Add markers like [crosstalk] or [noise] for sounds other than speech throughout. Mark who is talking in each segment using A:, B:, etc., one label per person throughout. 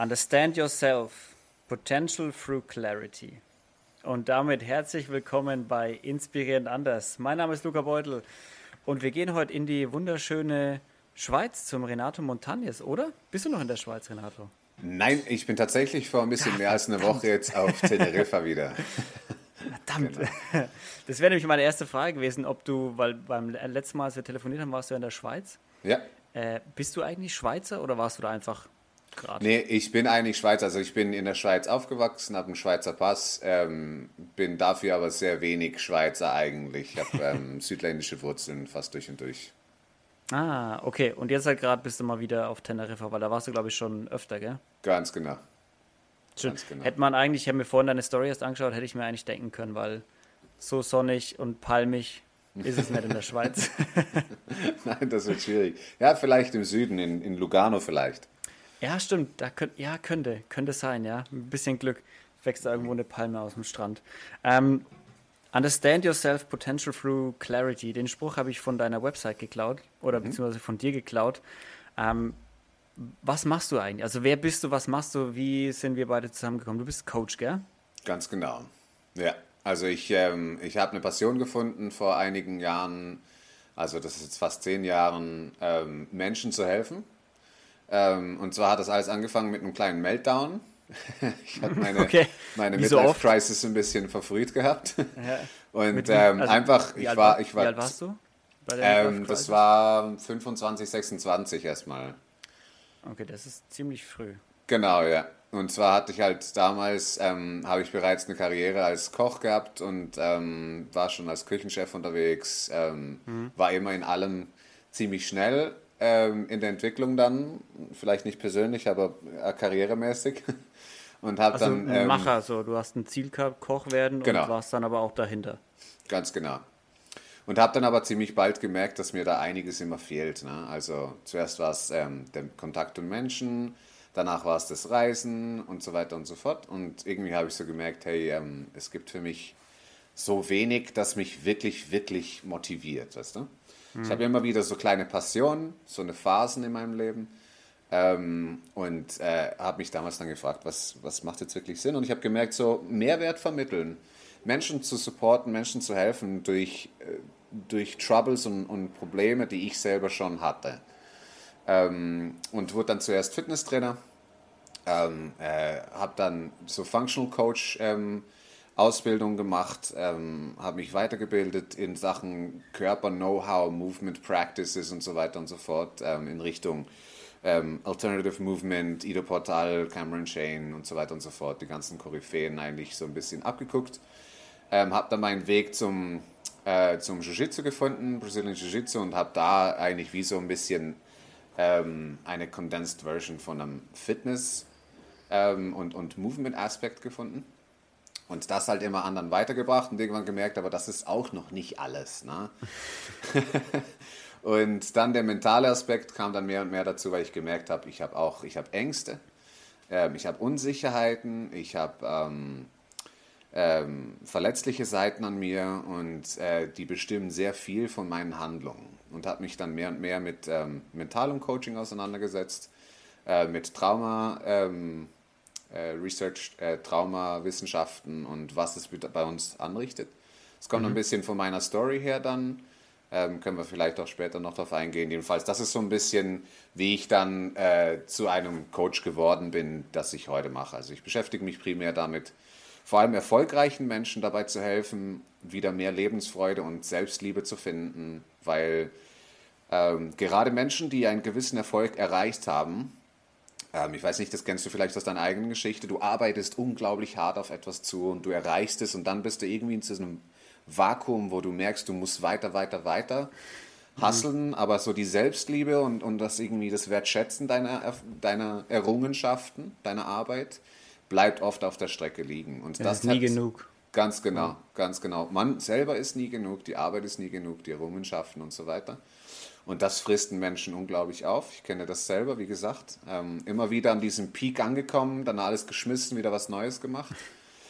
A: Understand Yourself, Potential Through Clarity. Und damit herzlich willkommen bei Inspirierend Anders. Mein Name ist Luca Beutel und wir gehen heute in die wunderschöne Schweiz zum Renato Montagnes, oder? Bist du noch in der Schweiz, Renato?
B: Nein, ich bin tatsächlich vor ein bisschen mehr als eine Woche jetzt auf Teneriffa wieder.
A: Verdammt. Genau. Das wäre nämlich meine erste Frage gewesen, ob du, weil beim letzten Mal, als wir telefoniert haben, warst du in der Schweiz.
B: Ja.
A: Äh, bist du eigentlich Schweizer oder warst du da einfach gerade?
B: Nee, ich bin eigentlich Schweizer. Also ich bin in der Schweiz aufgewachsen, habe einen Schweizer Pass, ähm, bin dafür aber sehr wenig Schweizer eigentlich. Ich habe ähm, [laughs] südländische Wurzeln fast durch und durch.
A: Ah, okay. Und jetzt halt gerade bist du mal wieder auf Teneriffa, weil da warst du, glaube ich, schon öfter, gell?
B: Ganz genau.
A: Ganz genau. Hätte man eigentlich, ich habe mir vorhin deine Story erst angeschaut, hätte ich mir eigentlich denken können, weil so sonnig und palmig ist es nicht in der Schweiz. [laughs] [laughs]
B: Nein, das wird schwierig. Ja, vielleicht im Süden, in, in Lugano vielleicht.
A: Ja, stimmt. Da könnt, ja, könnte, könnte sein, ja. Ein bisschen Glück wächst da irgendwo eine Palme aus dem Strand. Ähm, Understand yourself potential through clarity. Den Spruch habe ich von deiner Website geklaut oder mhm. beziehungsweise von dir geklaut. Ähm, was machst du eigentlich? Also wer bist du, was machst du, wie sind wir beide zusammengekommen? Du bist Coach, gell?
B: Ganz genau. Ja, also ich, ähm, ich habe eine Passion gefunden vor einigen Jahren, also das ist jetzt fast zehn Jahren, ähm, Menschen zu helfen. Ähm, und zwar hat das alles angefangen mit einem kleinen Meltdown. [laughs] ich hatte meine, okay. meine Midlife-Crisis ein bisschen verfrüht gehabt. Ja. [laughs] Und ähm, also, einfach, ich war, ich war...
A: Wie alt warst du?
B: Ähm, das war 25, 26 erstmal.
A: Okay, das ist ziemlich früh.
B: Genau, ja. Und zwar hatte ich halt damals, ähm, habe ich bereits eine Karriere als Koch gehabt und ähm, war schon als Küchenchef unterwegs, ähm, mhm. war immer in allem ziemlich schnell ähm, in der Entwicklung dann, vielleicht nicht persönlich, aber äh, karrieremäßig. [laughs] Und habe
A: also
B: dann.
A: Ein ähm, Macher, so du hast ein Ziel gehabt, Koch werden genau. und warst dann aber auch dahinter.
B: Ganz genau. Und habe dann aber ziemlich bald gemerkt, dass mir da einiges immer fehlt. Ne? Also zuerst war es ähm, der Kontakt mit Menschen, danach war es das Reisen und so weiter und so fort. Und irgendwie habe ich so gemerkt, hey, ähm, es gibt für mich so wenig, das mich wirklich, wirklich motiviert. Weißt du? Mhm. Ich habe immer wieder so kleine Passionen, so eine Phasen in meinem Leben. Ähm, und äh, habe mich damals dann gefragt, was, was macht jetzt wirklich Sinn? Und ich habe gemerkt, so Mehrwert vermitteln Menschen zu supporten, Menschen zu helfen durch, äh, durch Troubles und, und Probleme, die ich selber schon hatte. Ähm, und wurde dann zuerst Fitnesstrainer, ähm, äh, habe dann so Functional Coach ähm, Ausbildung gemacht, ähm, habe mich weitergebildet in Sachen Körper, Know-how, Movement Practices und so weiter und so fort ähm, in Richtung ähm, Alternative Movement, Ido Portal, Cameron Shane und so weiter und so fort, die ganzen Koryphäen eigentlich so ein bisschen abgeguckt. Ähm, habe dann meinen Weg zum, äh, zum Jiu-Jitsu gefunden, Brazilian Jiu-Jitsu, und habe da eigentlich wie so ein bisschen ähm, eine Condensed Version von einem Fitness- ähm, und, und Movement-Aspekt gefunden. Und das halt immer anderen weitergebracht und irgendwann gemerkt, aber das ist auch noch nicht alles. Ne? [laughs] und dann der mentale Aspekt kam dann mehr und mehr dazu, weil ich gemerkt habe, ich habe auch, ich habe Ängste, ähm, ich habe Unsicherheiten, ich habe ähm, ähm, verletzliche Seiten an mir und äh, die bestimmen sehr viel von meinen Handlungen. Und habe mich dann mehr und mehr mit ähm, mentalem Coaching auseinandergesetzt, äh, mit Trauma, ähm, äh, Research, äh, Traumawissenschaften und was es bei uns anrichtet. Es kommt mhm. ein bisschen von meiner Story her dann. Ähm, können wir vielleicht auch später noch darauf eingehen. Jedenfalls, das ist so ein bisschen, wie ich dann äh, zu einem Coach geworden bin, das ich heute mache. Also ich beschäftige mich primär damit, vor allem erfolgreichen Menschen dabei zu helfen, wieder mehr Lebensfreude und Selbstliebe zu finden, weil ähm, gerade Menschen, die einen gewissen Erfolg erreicht haben, ähm, ich weiß nicht, das kennst du vielleicht aus deiner eigenen Geschichte, du arbeitest unglaublich hart auf etwas zu und du erreichst es und dann bist du irgendwie in so einem Vakuum, wo du merkst, du musst weiter, weiter, weiter hasseln, mhm. aber so die Selbstliebe und, und das irgendwie das Wertschätzen deiner, deiner Errungenschaften, deiner Arbit, bleibt oft auf der Strecke liegen. Und
A: ja, das ist nie genug.
B: Ganz genau, ganz genau. Man selber ist nie genug, die Arbeit ist nie genug, die Errungenschaften und so weiter. Und das frisst einen Menschen unglaublich auf. Ich kenne das selber, wie gesagt. Ähm, immer wieder an diesem Peak angekommen, dann alles geschmissen, wieder was Neues gemacht.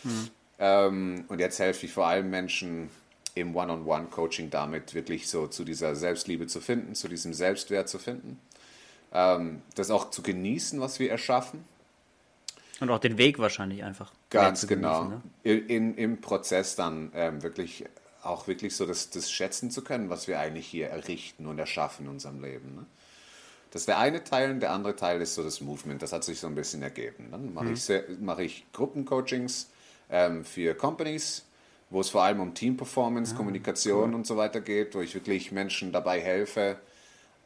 B: Mhm. Ähm, und jetzt helfe ich vor allem Menschen im One-on-One-Coaching damit, wirklich so zu dieser Selbstliebe zu finden, zu diesem Selbstwert zu finden. Ähm, das auch zu genießen, was wir erschaffen
A: Und auch den Weg wahrscheinlich einfach.
B: Ganz genau. Genießen, ne? in, Im Prozess dann ähm, wirklich auch wirklich so das, das schätzen zu können, was wir eigentlich hier errichten und erschaffen in unserem Leben. Ne? Das ist der eine Teil und der andere Teil ist so das Movement. Das hat sich so ein bisschen ergeben. Dann mache mhm. ich, mach ich Gruppencoachings ähm, für Companies, wo es vor allem um Teamperformance, ah, Kommunikation cool. und so weiter geht, wo ich wirklich Menschen dabei helfe,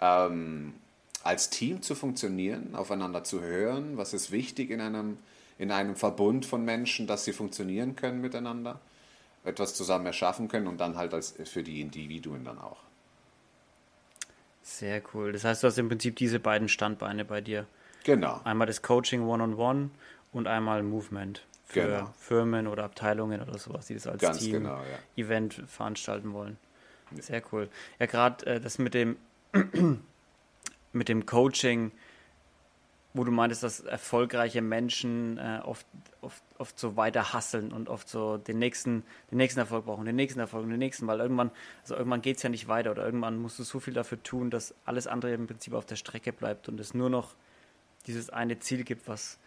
B: ähm, als Team zu funktionieren, aufeinander zu hören. Was ist wichtig in einem, in einem Verbund von Menschen, dass sie funktionieren können miteinander, etwas zusammen erschaffen können und dann halt als, für die Individuen dann auch.
A: Sehr cool. Das heißt, du hast im Prinzip diese beiden Standbeine bei dir.
B: Genau.
A: Einmal das Coaching One-on-One -on -One und einmal Movement für genau. Firmen oder Abteilungen oder sowas, die das als Ganz Team genau, ja. Event veranstalten wollen. Sehr cool. Ja, gerade äh, das mit dem [clears throat] mit dem Coaching, wo du meintest, dass erfolgreiche Menschen äh, oft, oft, oft so weiter hasseln und oft so den nächsten, den nächsten Erfolg brauchen, den nächsten Erfolg und den nächsten, weil irgendwann, also irgendwann geht es ja nicht weiter oder irgendwann musst du so viel dafür tun, dass alles andere im Prinzip auf der Strecke bleibt und es nur noch dieses eine Ziel gibt, was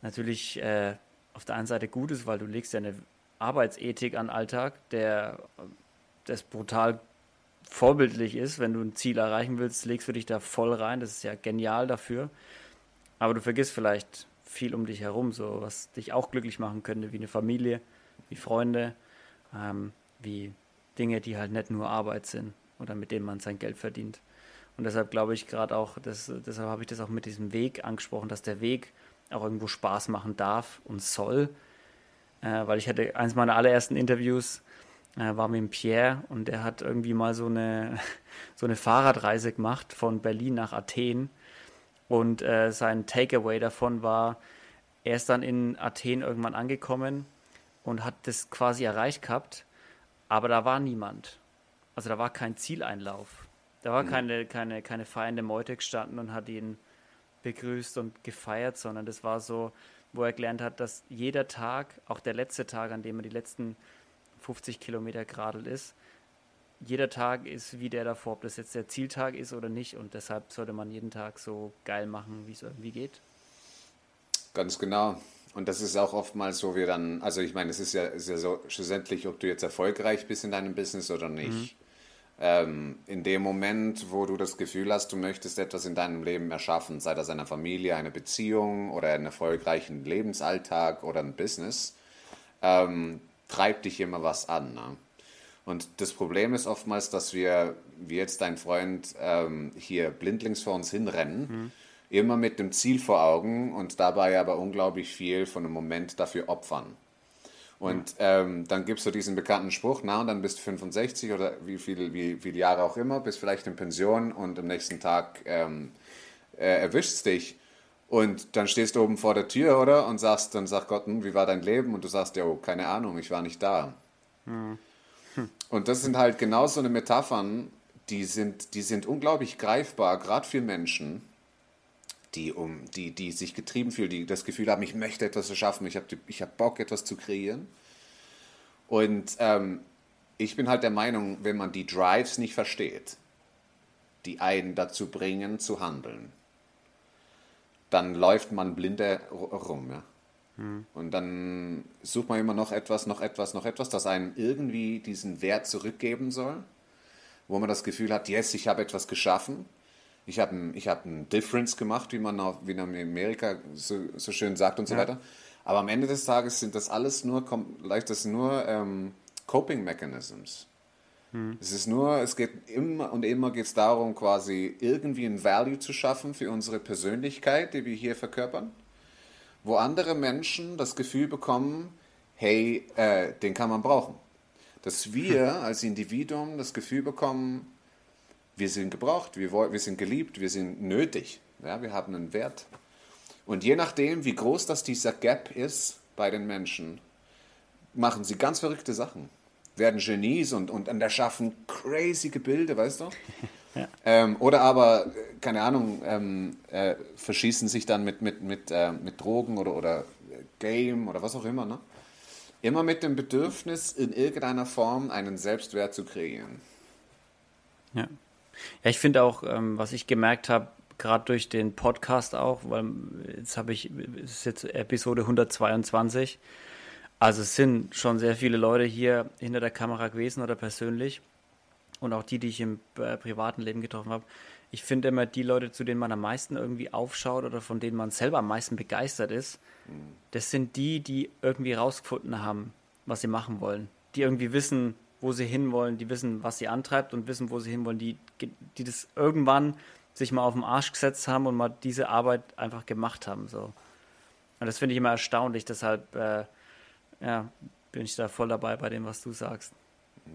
A: natürlich äh, auf der einen Seite gut ist, weil du legst ja eine Arbeitsethik an Alltag, der das brutal vorbildlich ist. Wenn du ein Ziel erreichen willst, legst du dich da voll rein. Das ist ja genial dafür. Aber du vergisst vielleicht viel um dich herum, so was dich auch glücklich machen könnte, wie eine Familie, wie Freunde, ähm, wie Dinge, die halt nicht nur Arbeit sind oder mit denen man sein Geld verdient. Und deshalb glaube ich gerade auch, das, deshalb habe ich das auch mit diesem Weg angesprochen, dass der Weg auch irgendwo Spaß machen darf und soll. Äh, weil ich hatte eins meiner allerersten Interviews äh, war mit Pierre und der hat irgendwie mal so eine, [laughs] so eine Fahrradreise gemacht von Berlin nach Athen und äh, sein Takeaway davon war, er ist dann in Athen irgendwann angekommen und hat das quasi erreicht gehabt, aber da war niemand. Also da war kein Zieleinlauf. Da war mhm. keine, keine, keine feiernde Meute gestanden und hat ihn begrüßt und gefeiert, sondern das war so, wo er gelernt hat, dass jeder Tag, auch der letzte Tag, an dem er die letzten 50 Kilometer geradelt ist, jeder Tag ist wie der davor, ob das jetzt der Zieltag ist oder nicht. Und deshalb sollte man jeden Tag so geil machen, wie es irgendwie geht.
B: Ganz genau. Und das ist auch oftmals, wo wir dann, also ich meine, es ist ja, ist ja so schlussendlich, ob du jetzt erfolgreich bist in deinem Business oder nicht. Mhm. Ähm, in dem Moment, wo du das Gefühl hast, du möchtest etwas in deinem Leben erschaffen, sei das eine Familie, eine Beziehung oder einen erfolgreichen Lebensalltag oder ein Business, ähm, treibt dich immer was an. Ne? Und das Problem ist oftmals, dass wir, wie jetzt dein Freund, ähm, hier blindlings vor uns hinrennen, mhm. immer mit dem Ziel vor Augen und dabei aber unglaublich viel von einem Moment dafür opfern. Und ähm, dann gibst du diesen bekannten Spruch, na, und dann bist du 65 oder wie viele wie viel Jahre auch immer, bist vielleicht in Pension und am nächsten Tag ähm, äh, erwischt dich. Und dann stehst du oben vor der Tür, oder? Und sagst, dann sagt Gott, hm, wie war dein Leben? Und du sagst, ja, keine Ahnung, ich war nicht da. Mhm. Und das sind halt genau so eine Metaphern, die sind, die sind unglaublich greifbar, gerade für Menschen, die, um, die, die sich getrieben fühlen, die das Gefühl haben, ich möchte etwas erschaffen, ich habe ich hab Bock, etwas zu kreieren. Und ähm, ich bin halt der Meinung, wenn man die Drives nicht versteht, die einen dazu bringen, zu handeln, dann läuft man blinde rum. Ja? Hm. Und dann sucht man immer noch etwas, noch etwas, noch etwas, das einem irgendwie diesen Wert zurückgeben soll, wo man das Gefühl hat, yes, ich habe etwas geschaffen. Ich habe ein, ich hab ein Difference gemacht, wie man, auf, wie man in Amerika so, so schön sagt und so ja. weiter. Aber am Ende des Tages sind das alles nur, leicht das nur ähm, Coping Mechanisms. Hm. Es ist nur, es geht immer und immer geht es darum, quasi irgendwie ein Value zu schaffen für unsere Persönlichkeit, die wir hier verkörpern wo andere Menschen das Gefühl bekommen, hey, äh, den kann man brauchen. Dass wir als Individuum das Gefühl bekommen, wir sind gebraucht, wir, wir sind geliebt, wir sind nötig, ja, wir haben einen Wert. Und je nachdem, wie groß das dieser Gap ist bei den Menschen, machen sie ganz verrückte Sachen. Werden Genies und, und, und erschaffen crazy Gebilde, weißt du? [laughs] Ja. Ähm, oder aber, keine Ahnung, ähm, äh, verschießen sich dann mit, mit, mit, äh, mit Drogen oder, oder Game oder was auch immer. Ne? Immer mit dem Bedürfnis, in irgendeiner Form einen Selbstwert zu kreieren.
A: Ja, ja ich finde auch, ähm, was ich gemerkt habe, gerade durch den Podcast auch, weil jetzt habe ich, es ist jetzt Episode 122. Also es sind schon sehr viele Leute hier hinter der Kamera gewesen oder persönlich und auch die, die ich im äh, privaten Leben getroffen habe. Ich finde immer die Leute, zu denen man am meisten irgendwie aufschaut oder von denen man selber am meisten begeistert ist, mhm. das sind die, die irgendwie rausgefunden haben, was sie machen wollen. Die irgendwie wissen, wo sie hinwollen, die wissen, was sie antreibt und wissen, wo sie hinwollen, die, die das irgendwann sich mal auf den Arsch gesetzt haben und mal diese Arbeit einfach gemacht haben. So. Und das finde ich immer erstaunlich, deshalb äh, ja, bin ich da voll dabei bei dem, was du sagst.
B: Ich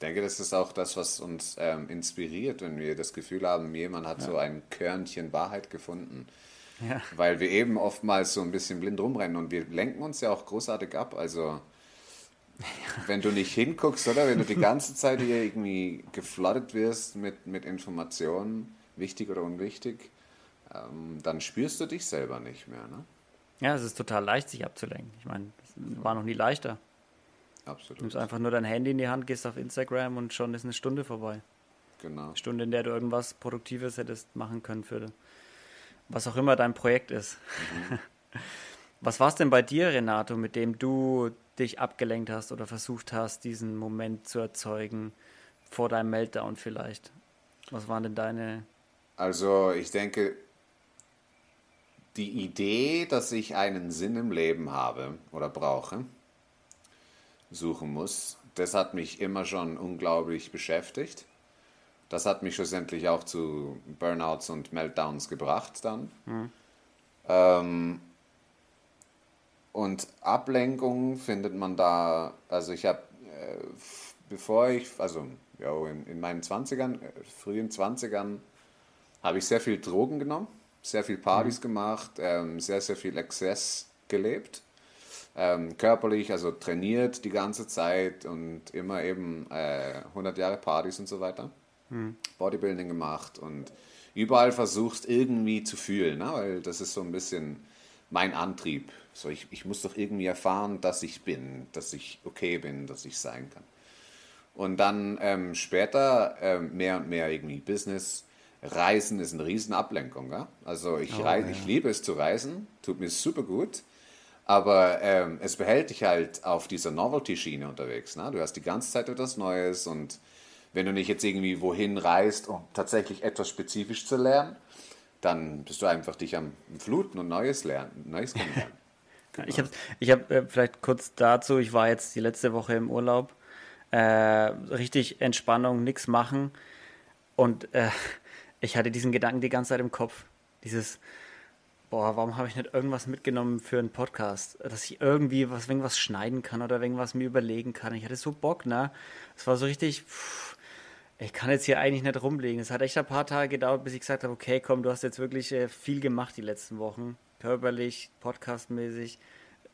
B: denke, das ist auch das, was uns ähm, inspiriert, wenn wir das Gefühl haben, jemand hat ja. so ein Körnchen Wahrheit gefunden. Ja. Weil wir eben oftmals so ein bisschen blind rumrennen und wir lenken uns ja auch großartig ab. Also wenn du nicht hinguckst, oder? Wenn du die ganze Zeit hier irgendwie gefloodet wirst mit, mit Informationen, wichtig oder unwichtig, ähm, dann spürst du dich selber nicht mehr, ne?
A: Ja, es ist total leicht, sich abzulenken. Ich meine, es war noch nie leichter. Absolut. Du nimmst einfach nur dein Handy in die Hand, gehst auf Instagram und schon ist eine Stunde vorbei. Genau. Eine Stunde, in der du irgendwas Produktives hättest machen können für was auch immer dein Projekt ist. Mhm. [laughs] Was war es denn bei dir, Renato, mit dem du dich abgelenkt hast oder versucht hast, diesen Moment zu erzeugen vor deinem Meltdown vielleicht? Was waren denn deine...
B: Also ich denke, die Idee, dass ich einen Sinn im Leben habe oder brauche, suchen muss, das hat mich immer schon unglaublich beschäftigt. Das hat mich schlussendlich auch zu Burnouts und Meltdowns gebracht dann. Mhm. Ähm, und Ablenkung findet man da, also ich habe, äh, bevor ich, also ja, in, in meinen 20ern, äh, frühen 20ern, habe ich sehr viel Drogen genommen, sehr viel Partys mhm. gemacht, ähm, sehr, sehr viel Exzess gelebt. Ähm, körperlich, also trainiert die ganze Zeit und immer eben äh, 100 Jahre Partys und so weiter. Mhm. Bodybuilding gemacht und überall versuchst irgendwie zu fühlen, ne? weil das ist so ein bisschen mein Antrieb. So, ich, ich muss doch irgendwie erfahren, dass ich bin, dass ich okay bin, dass ich sein kann. Und dann ähm, später ähm, mehr und mehr irgendwie Business. Reisen ist eine riesen Ablenkung. Ja? Also ich, oh, reise, ja. ich liebe es zu reisen, tut mir super gut. Aber ähm, es behält dich halt auf dieser Novelty-Schiene unterwegs. Ne? Du hast die ganze Zeit etwas Neues und wenn du nicht jetzt irgendwie wohin reist, um tatsächlich etwas spezifisch zu lernen, dann bist du einfach dich am Fluten und Neues lernen, Neues kennenlernen. [laughs]
A: Genau. Ich habe ich hab, äh, vielleicht kurz dazu, ich war jetzt die letzte Woche im Urlaub, äh, richtig Entspannung, nichts machen und äh, ich hatte diesen Gedanken die ganze Zeit im Kopf, dieses, boah, warum habe ich nicht irgendwas mitgenommen für einen Podcast, dass ich irgendwie was, irgendwas schneiden kann oder irgendwas mir überlegen kann. Ich hatte so Bock, ne? Es war so richtig, pff, ich kann jetzt hier eigentlich nicht rumlegen. Es hat echt ein paar Tage gedauert, bis ich gesagt habe, okay, komm, du hast jetzt wirklich äh, viel gemacht die letzten Wochen. Körperlich, podcastmäßig.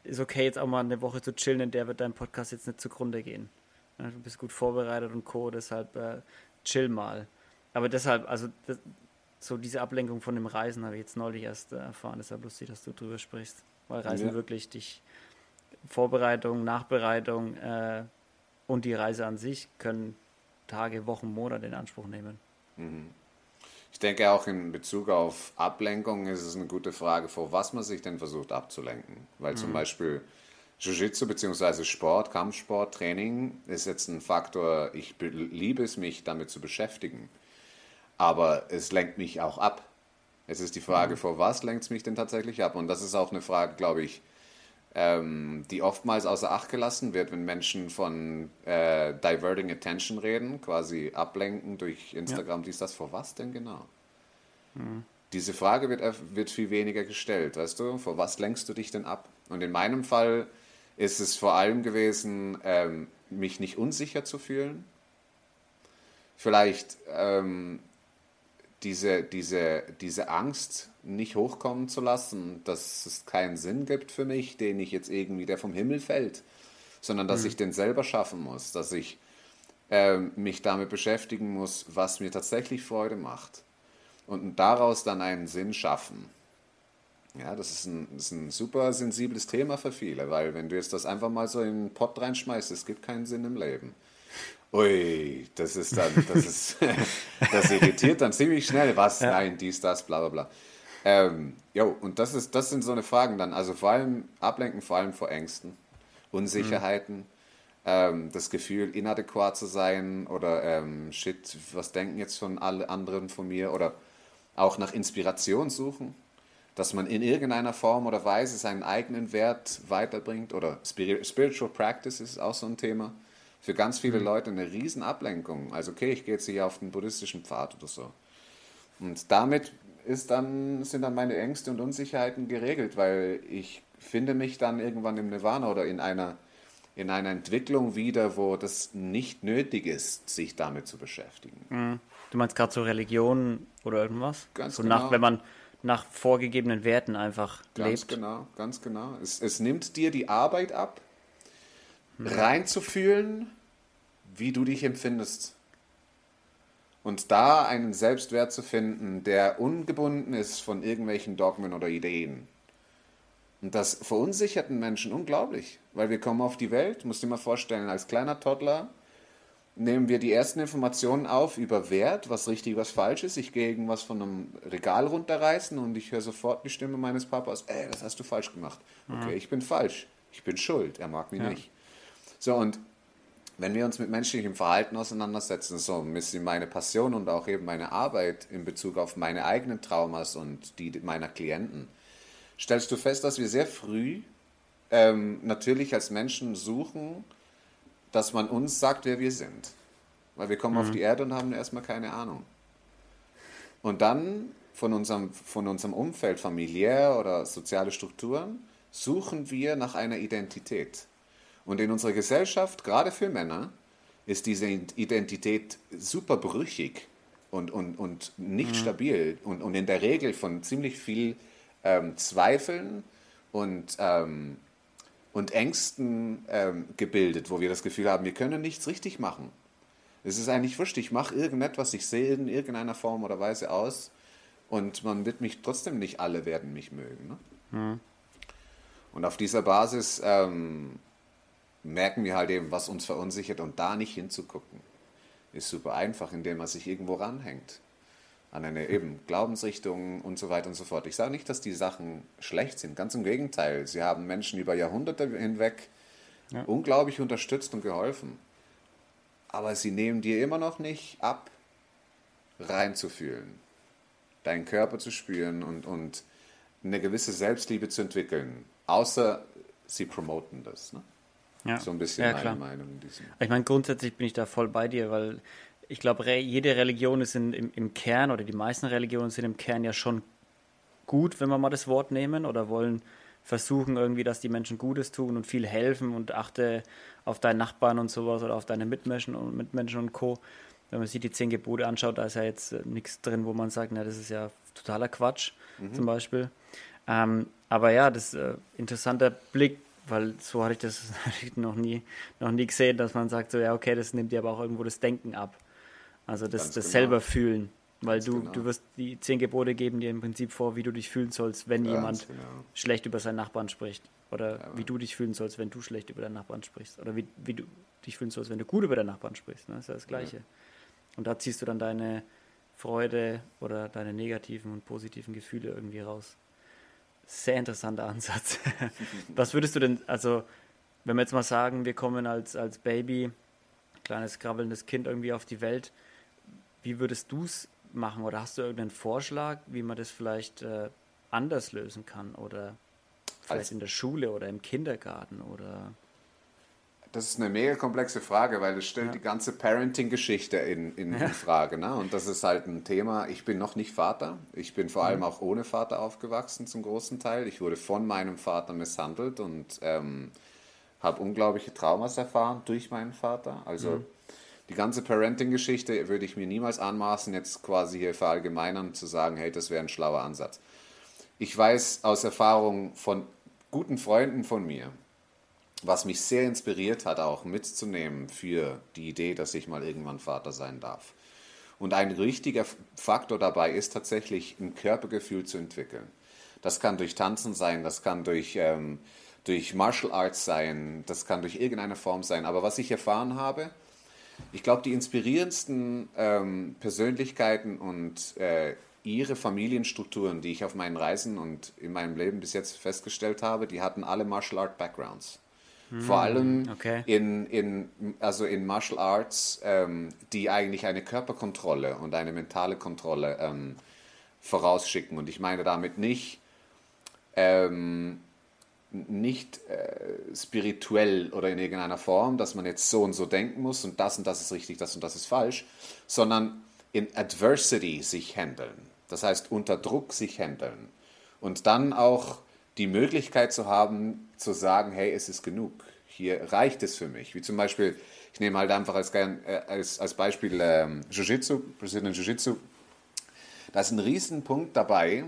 A: Ist okay, jetzt auch mal eine Woche zu chillen, in der wird dein Podcast jetzt nicht zugrunde gehen. Du bist gut vorbereitet und Co., deshalb äh, chill mal. Aber deshalb, also das, so diese Ablenkung von dem Reisen habe ich jetzt neulich erst äh, erfahren. Deshalb lustig, dass du drüber sprichst. Weil Reisen ja. wirklich dich, Vorbereitung, Nachbereitung äh, und die Reise an sich können Tage, Wochen, Monate in Anspruch nehmen.
B: Mhm. Ich denke auch in Bezug auf Ablenkung ist es eine gute Frage, vor was man sich denn versucht abzulenken. Weil mhm. zum Beispiel Jiu-Jitsu bzw. Sport, Kampfsport, Training ist jetzt ein Faktor, ich liebe es, mich damit zu beschäftigen. Aber es lenkt mich auch ab. Es ist die Frage, mhm. vor was lenkt es mich denn tatsächlich ab? Und das ist auch eine Frage, glaube ich, ähm, die oftmals außer Acht gelassen wird, wenn Menschen von äh, diverting attention reden, quasi ablenken durch Instagram, ja. dies, das, vor was denn genau? Mhm. Diese Frage wird, wird viel weniger gestellt, weißt du? Vor was lenkst du dich denn ab? Und in meinem Fall ist es vor allem gewesen, ähm, mich nicht unsicher zu fühlen. Vielleicht ähm, diese, diese, diese Angst nicht hochkommen zu lassen, dass es keinen Sinn gibt für mich, den ich jetzt irgendwie, der vom Himmel fällt, sondern dass mhm. ich den selber schaffen muss, dass ich äh, mich damit beschäftigen muss, was mir tatsächlich Freude macht und daraus dann einen Sinn schaffen. Ja, das ist, ein, das ist ein super sensibles Thema für viele, weil wenn du jetzt das einfach mal so in den Pott reinschmeißt, es gibt keinen Sinn im Leben. Ui, das ist dann, das ist, [laughs] das irritiert dann ziemlich schnell. Was? Ja. Nein, dies, das, bla bla bla. Ähm, jo, und das ist, das sind so eine Fragen dann. Also vor allem ablenken, vor allem vor Ängsten, Unsicherheiten, mhm. ähm, das Gefühl, inadäquat zu sein oder ähm, shit, was denken jetzt von alle anderen von mir oder auch nach Inspiration suchen, dass man in irgendeiner Form oder Weise seinen eigenen Wert weiterbringt oder Spiritual Practice ist auch so ein Thema für ganz viele mhm. Leute eine Riesenablenkung. Also okay, ich gehe jetzt hier auf den buddhistischen Pfad oder so. Und damit ist dann, sind dann meine Ängste und Unsicherheiten geregelt, weil ich finde mich dann irgendwann im Nirvana oder in einer, in einer Entwicklung wieder, wo das nicht nötig ist, sich damit zu beschäftigen.
A: Mhm. Du meinst gerade so Religion oder irgendwas?
B: Ganz
A: so
B: genau.
A: Nach, wenn man nach vorgegebenen Werten einfach
B: ganz
A: lebt.
B: Ganz genau, ganz genau. Es, es nimmt dir die Arbeit ab, hm. reinzufühlen, wie du dich empfindest. Und da einen Selbstwert zu finden, der ungebunden ist von irgendwelchen Dogmen oder Ideen. Und das verunsicherten Menschen unglaublich, weil wir kommen auf die Welt, musst dir mal vorstellen, als kleiner Toddler nehmen wir die ersten Informationen auf über Wert, was richtig, was falsch ist. Ich gehe irgendwas von einem Regal runterreißen und ich höre sofort die Stimme meines Papas, ey, das hast du falsch gemacht. Okay, mhm. ich bin falsch. Ich bin schuld. Er mag mich ja. nicht. So, und wenn wir uns mit menschlichem Verhalten auseinandersetzen, so ein bisschen meine Passion und auch eben meine Arbeit in Bezug auf meine eigenen Traumas und die meiner Klienten, stellst du fest, dass wir sehr früh ähm, natürlich als Menschen suchen, dass man uns sagt, wer wir sind. Weil wir kommen mhm. auf die Erde und haben erstmal keine Ahnung. Und dann von unserem, von unserem Umfeld, familiär oder soziale Strukturen, suchen wir nach einer Identität. Und in unserer Gesellschaft, gerade für Männer, ist diese Identität super brüchig und, und, und nicht mhm. stabil und, und in der Regel von ziemlich viel ähm, Zweifeln und, ähm, und Ängsten ähm, gebildet, wo wir das Gefühl haben, wir können nichts richtig machen. Es ist eigentlich wurscht, ich mache irgendetwas, ich sehe in irgendeiner Form oder Weise aus und man wird mich trotzdem nicht alle werden mich mögen. Ne? Mhm. Und auf dieser Basis ähm, merken wir halt eben, was uns verunsichert und da nicht hinzugucken. Ist super einfach, indem man sich irgendwo ranhängt. An eine eben Glaubensrichtung und so weiter und so fort. Ich sage nicht, dass die Sachen schlecht sind, ganz im Gegenteil. Sie haben Menschen über Jahrhunderte hinweg ja. unglaublich unterstützt und geholfen. Aber sie nehmen dir immer noch nicht ab, reinzufühlen, deinen Körper zu spüren und, und eine gewisse Selbstliebe zu entwickeln. Außer sie promoten das. Ne?
A: Ja.
B: So ein bisschen
A: ja,
B: meine
A: klar.
B: Meinung.
A: Ich meine, grundsätzlich bin ich da voll bei dir, weil ich glaube, jede Religion ist in, im, im Kern oder die meisten Religionen sind im Kern ja schon gut, wenn wir mal das Wort nehmen oder wollen versuchen irgendwie, dass die Menschen Gutes tun und viel helfen und achte auf deinen Nachbarn und sowas oder auf deine Mitmenschen und Mitmenschen und Co. Wenn man sich die zehn Gebote anschaut, da ist ja jetzt äh, nichts drin, wo man sagt, na, das ist ja totaler Quatsch, mhm. zum Beispiel. Ähm, aber ja, das ist äh, interessanter Blick weil so hatte ich das [laughs] noch nie, noch nie gesehen, dass man sagt, so ja, okay, das nimmt dir aber auch irgendwo das Denken ab. Also das, das genau. selber fühlen. Weil du, genau. du wirst die zehn Gebote geben dir im Prinzip vor, wie du dich fühlen sollst, wenn Ganz jemand genau. schlecht über seinen Nachbarn spricht. Oder ja, wie du dich fühlen sollst, wenn du schlecht über deinen Nachbarn sprichst. Oder wie, wie du dich fühlen sollst, wenn du gut über deinen Nachbarn sprichst. Ne? Das ist ja das Gleiche. Ja. Und da ziehst du dann deine Freude oder deine negativen und positiven Gefühle irgendwie raus. Sehr interessanter Ansatz. [laughs] Was würdest du denn, also wenn wir jetzt mal sagen, wir kommen als, als Baby, kleines krabbelndes Kind irgendwie auf die Welt, wie würdest du es machen oder hast du irgendeinen Vorschlag, wie man das vielleicht äh, anders lösen kann oder vielleicht als in der Schule oder im Kindergarten oder
B: das ist eine mega komplexe Frage, weil es stellt ja. die ganze Parenting-Geschichte in, in, ja. in, Frage. Ne? Und das ist halt ein Thema. Ich bin noch nicht Vater. Ich bin vor allem mhm. auch ohne Vater aufgewachsen zum großen Teil. Ich wurde von meinem Vater misshandelt und ähm, habe unglaubliche Traumas erfahren durch meinen Vater. Also mhm. die ganze Parenting-Geschichte würde ich mir niemals anmaßen, jetzt quasi hier verallgemeinern zu sagen, hey, das wäre ein schlauer Ansatz. Ich weiß aus Erfahrung von guten Freunden von mir, was mich sehr inspiriert hat, auch mitzunehmen für die Idee, dass ich mal irgendwann Vater sein darf. Und ein wichtiger Faktor dabei ist tatsächlich ein Körpergefühl zu entwickeln. Das kann durch Tanzen sein, das kann durch, ähm, durch Martial Arts sein, das kann durch irgendeine Form sein. Aber was ich erfahren habe, ich glaube, die inspirierendsten ähm, Persönlichkeiten und äh, ihre Familienstrukturen, die ich auf meinen Reisen und in meinem Leben bis jetzt festgestellt habe, die hatten alle Martial Art Backgrounds. Hm, Vor allem okay. in, in, also in Martial Arts, ähm, die eigentlich eine Körperkontrolle und eine mentale Kontrolle ähm, vorausschicken. Und ich meine damit nicht, ähm, nicht äh, spirituell oder in irgendeiner Form, dass man jetzt so und so denken muss und das und das ist richtig, das und das ist falsch, sondern in Adversity sich handeln. Das heißt, unter Druck sich handeln. Und dann auch die Möglichkeit zu haben, zu sagen, hey, es ist genug. Hier reicht es für mich. Wie zum Beispiel, ich nehme halt einfach als, äh, als, als Beispiel ähm, Jiu-Jitsu, Brazilian Jiu-Jitsu. Da ist ein Riesenpunkt dabei,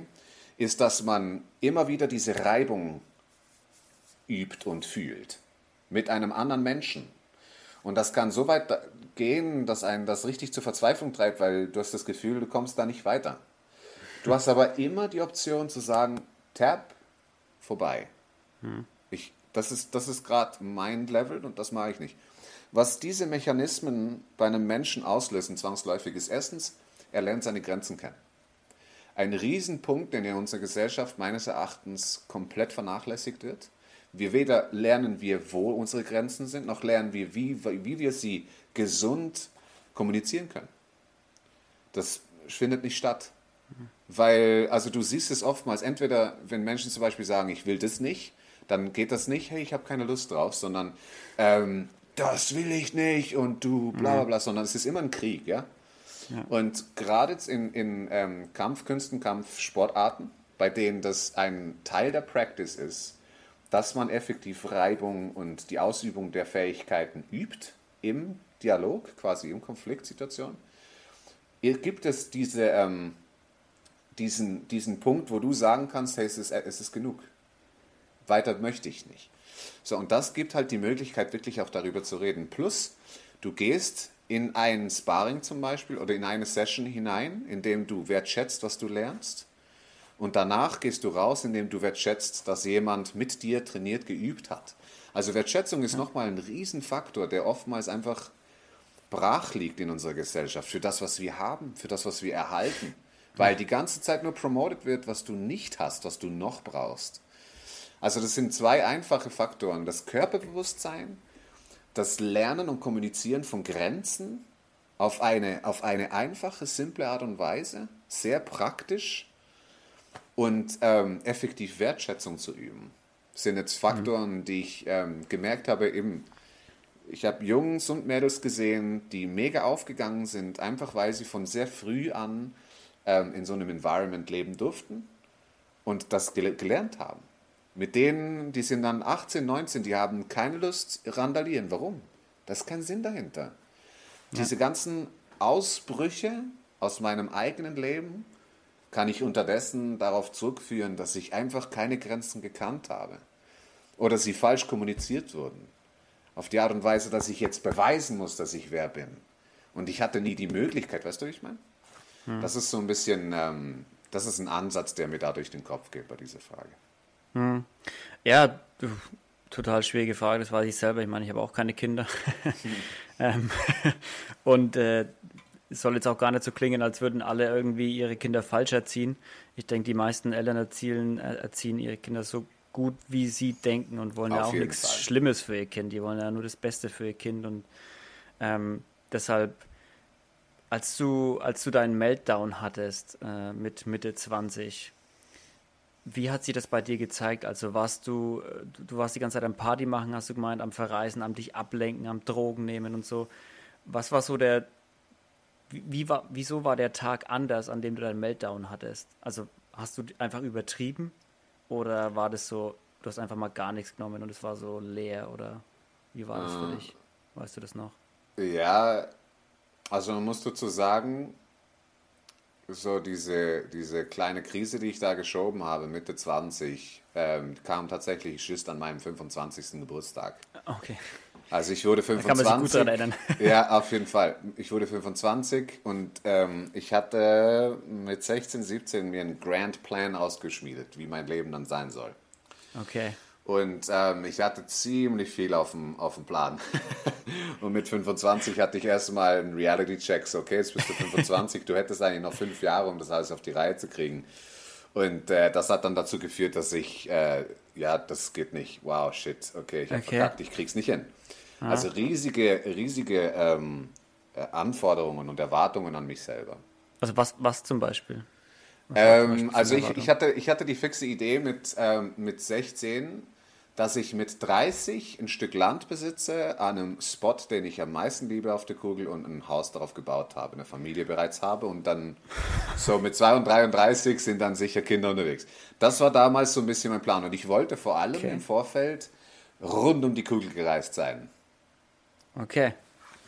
B: ist, dass man immer wieder diese Reibung übt und fühlt mit einem anderen Menschen. Und das kann so weit gehen, dass einen das richtig zur Verzweiflung treibt, weil du hast das Gefühl, du kommst da nicht weiter. Du hast aber immer die Option zu sagen, Tab, vorbei. Hm. Ich, das ist, das ist gerade mein Level und das mache ich nicht. Was diese Mechanismen bei einem Menschen auslösen, zwangsläufig, ist erstens, er lernt seine Grenzen kennen. Ein Riesenpunkt, der in unserer Gesellschaft meines Erachtens komplett vernachlässigt wird. Wir weder lernen wir, wo unsere Grenzen sind, noch lernen wir, wie, wie wir sie gesund kommunizieren können. Das findet nicht statt. Weil, also du siehst es oftmals, entweder wenn Menschen zum Beispiel sagen, ich will das nicht, dann geht das nicht, hey, ich habe keine Lust drauf, sondern ähm, das will ich nicht und du bla bla bla, sondern es ist immer ein Krieg, ja. ja. Und gerade in, in ähm, Kampfkünsten, Kampfsportarten, bei denen das ein Teil der Practice ist, dass man effektiv Reibung und die Ausübung der Fähigkeiten übt im Dialog, quasi im Konfliktsituation, gibt es diese ähm, diesen, diesen Punkt, wo du sagen kannst, hey, es ist, es ist genug. Weiter möchte ich nicht. So, und das gibt halt die Möglichkeit, wirklich auch darüber zu reden. Plus, du gehst in ein Sparring zum Beispiel oder in eine Session hinein, in dem du wertschätzt, was du lernst. Und danach gehst du raus, indem du wertschätzt, dass jemand mit dir trainiert, geübt hat. Also Wertschätzung ist ja. nochmal ein Riesenfaktor, der oftmals einfach brach liegt in unserer Gesellschaft für das, was wir haben, für das, was wir erhalten. Weil die ganze Zeit nur promoted wird, was du nicht hast, was du noch brauchst. Also das sind zwei einfache Faktoren. Das Körperbewusstsein, das Lernen und Kommunizieren von Grenzen auf eine, auf eine einfache, simple Art und Weise, sehr praktisch und ähm, effektiv Wertschätzung zu üben. Das sind jetzt Faktoren, die ich ähm, gemerkt habe, eben, ich habe Jungs und Mädels gesehen, die mega aufgegangen sind, einfach weil sie von sehr früh an ähm, in so einem Environment leben durften und das gel gelernt haben. Mit denen, die sind dann 18, 19, die haben keine Lust randalieren. Warum? Da ist kein Sinn dahinter. Ja. Diese ganzen Ausbrüche aus meinem eigenen Leben kann ich unterdessen darauf zurückführen, dass ich einfach keine Grenzen gekannt habe oder sie falsch kommuniziert wurden. Auf die Art und Weise, dass ich jetzt beweisen muss, dass ich wer bin. Und ich hatte nie die Möglichkeit, weißt du, wie ich meine? Hm. Das ist so ein bisschen, ähm, das ist ein Ansatz, der mir da durch den Kopf geht bei dieser Frage.
A: Hm. Ja, total schwierige Frage, das weiß ich selber. Ich meine, ich habe auch keine Kinder. [laughs] ähm, und äh, es soll jetzt auch gar nicht so klingen, als würden alle irgendwie ihre Kinder falsch erziehen. Ich denke, die meisten Eltern erzielen, äh, erziehen ihre Kinder so gut, wie sie denken und wollen Auf ja auch nichts Fall. Schlimmes für ihr Kind. Die wollen ja nur das Beste für ihr Kind und ähm, deshalb als du, als du deinen Meltdown hattest äh, mit Mitte 20, wie hat sich das bei dir gezeigt? Also warst du, äh, du warst die ganze Zeit am Party machen, hast du gemeint, am Verreisen, am dich ablenken, am Drogen nehmen und so. Was war so der, wie, wie war, wieso war der Tag anders, an dem du deinen Meltdown hattest? Also hast du einfach übertrieben oder war das so, du hast einfach mal gar nichts genommen und es war so leer oder wie war das für ah. dich? Weißt du das noch?
B: Ja, also man muss dazu sagen, so diese, diese kleine Krise, die ich da geschoben habe, Mitte 20, ähm, kam tatsächlich just an meinem 25. Geburtstag.
A: Okay.
B: Also ich wurde 25. Da kann man sich gut daran erinnern. Ja, auf jeden Fall. Ich wurde 25 und ähm, ich hatte mit 16, 17 mir einen Grand Plan ausgeschmiedet, wie mein Leben dann sein soll.
A: Okay.
B: Und ähm, ich hatte ziemlich viel auf dem, auf dem Plan. [laughs] und mit 25 hatte ich erstmal einen Reality-Check. So, okay, jetzt bist du 25, du hättest eigentlich noch fünf Jahre, um das alles auf die Reihe zu kriegen. Und äh, das hat dann dazu geführt, dass ich, äh, ja, das geht nicht. Wow, shit, okay, ich habe okay. verkackt, ich krieg's nicht hin. Ah. Also riesige, riesige ähm, äh, Anforderungen und Erwartungen an mich selber.
A: Also was, was zum Beispiel?
B: Was ähm, zum Beispiel also ich, ich, hatte, ich hatte die fixe Idee mit, ähm, mit 16, dass ich mit 30 ein Stück Land besitze, an einem Spot, den ich am meisten liebe auf der Kugel und ein Haus darauf gebaut habe, eine Familie bereits habe und dann so mit 2 und 33 sind dann sicher Kinder unterwegs. Das war damals so ein bisschen mein Plan und ich wollte vor allem okay. im Vorfeld rund um die Kugel gereist sein.
A: Okay.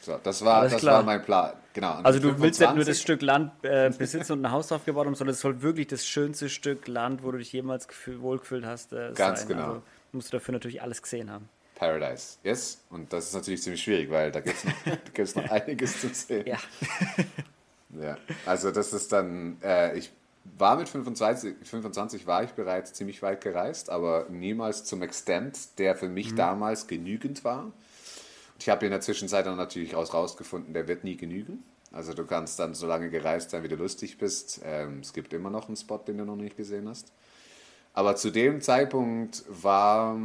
B: So, das war, das war mein Plan. Genau.
A: Also du 25. willst ja nur das Stück Land äh, besitzen und ein Haus aufgebaut haben, sondern es soll wirklich das schönste Stück Land, wo du dich jemals wohlgefühlt hast,
B: äh, Ganz sein. genau.
A: Also, musst du dafür natürlich alles gesehen haben.
B: Paradise, yes. Und das ist natürlich ziemlich schwierig, weil da gibt es noch, [laughs] noch einiges zu sehen. Ja. [laughs] ja. Also das ist dann, äh, ich war mit 25, 25 war ich bereits ziemlich weit gereist, aber niemals zum Extent, der für mich mhm. damals genügend war. Ich habe in der Zwischenzeit dann natürlich raus, rausgefunden, der wird nie genügen. Also du kannst dann so lange gereist sein, wie du lustig bist. Ähm, es gibt immer noch einen Spot, den du noch nicht gesehen hast. Aber zu dem Zeitpunkt war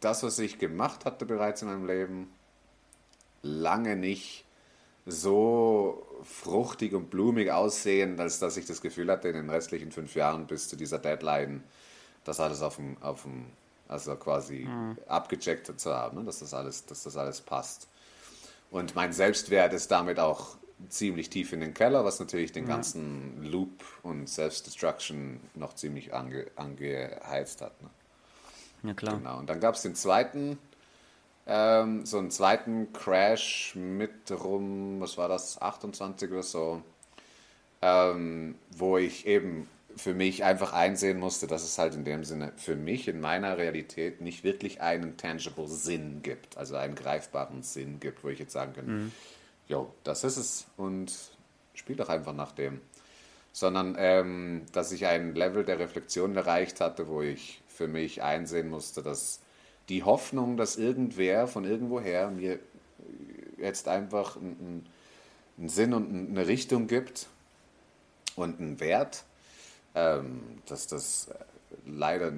B: das, was ich gemacht hatte bereits in meinem Leben, lange nicht so fruchtig und blumig aussehen, als dass ich das Gefühl hatte, in den restlichen fünf Jahren bis zu dieser Deadline das alles auf dem, auf dem also quasi mhm. abgecheckt zu haben, ne? dass, das alles, dass das alles passt. Und mein Selbstwert ist damit auch ziemlich tief in den Keller, was natürlich den ganzen Loop und Self-Destruction noch ziemlich ange, angeheizt hat. Ne?
A: Ja, klar.
B: Genau. Und dann gab es den zweiten, ähm, so einen zweiten Crash mit rum, was war das, 28 oder so, ähm, wo ich eben für mich einfach einsehen musste, dass es halt in dem Sinne für mich in meiner Realität nicht wirklich einen tangible Sinn gibt, also einen greifbaren Sinn gibt, wo ich jetzt sagen kann, mhm jo, das ist es und spiel doch einfach nach dem. Sondern, ähm, dass ich ein Level der Reflexion erreicht hatte, wo ich für mich einsehen musste, dass die Hoffnung, dass irgendwer von irgendwoher mir jetzt einfach einen, einen Sinn und eine Richtung gibt und einen Wert, ähm, dass das leider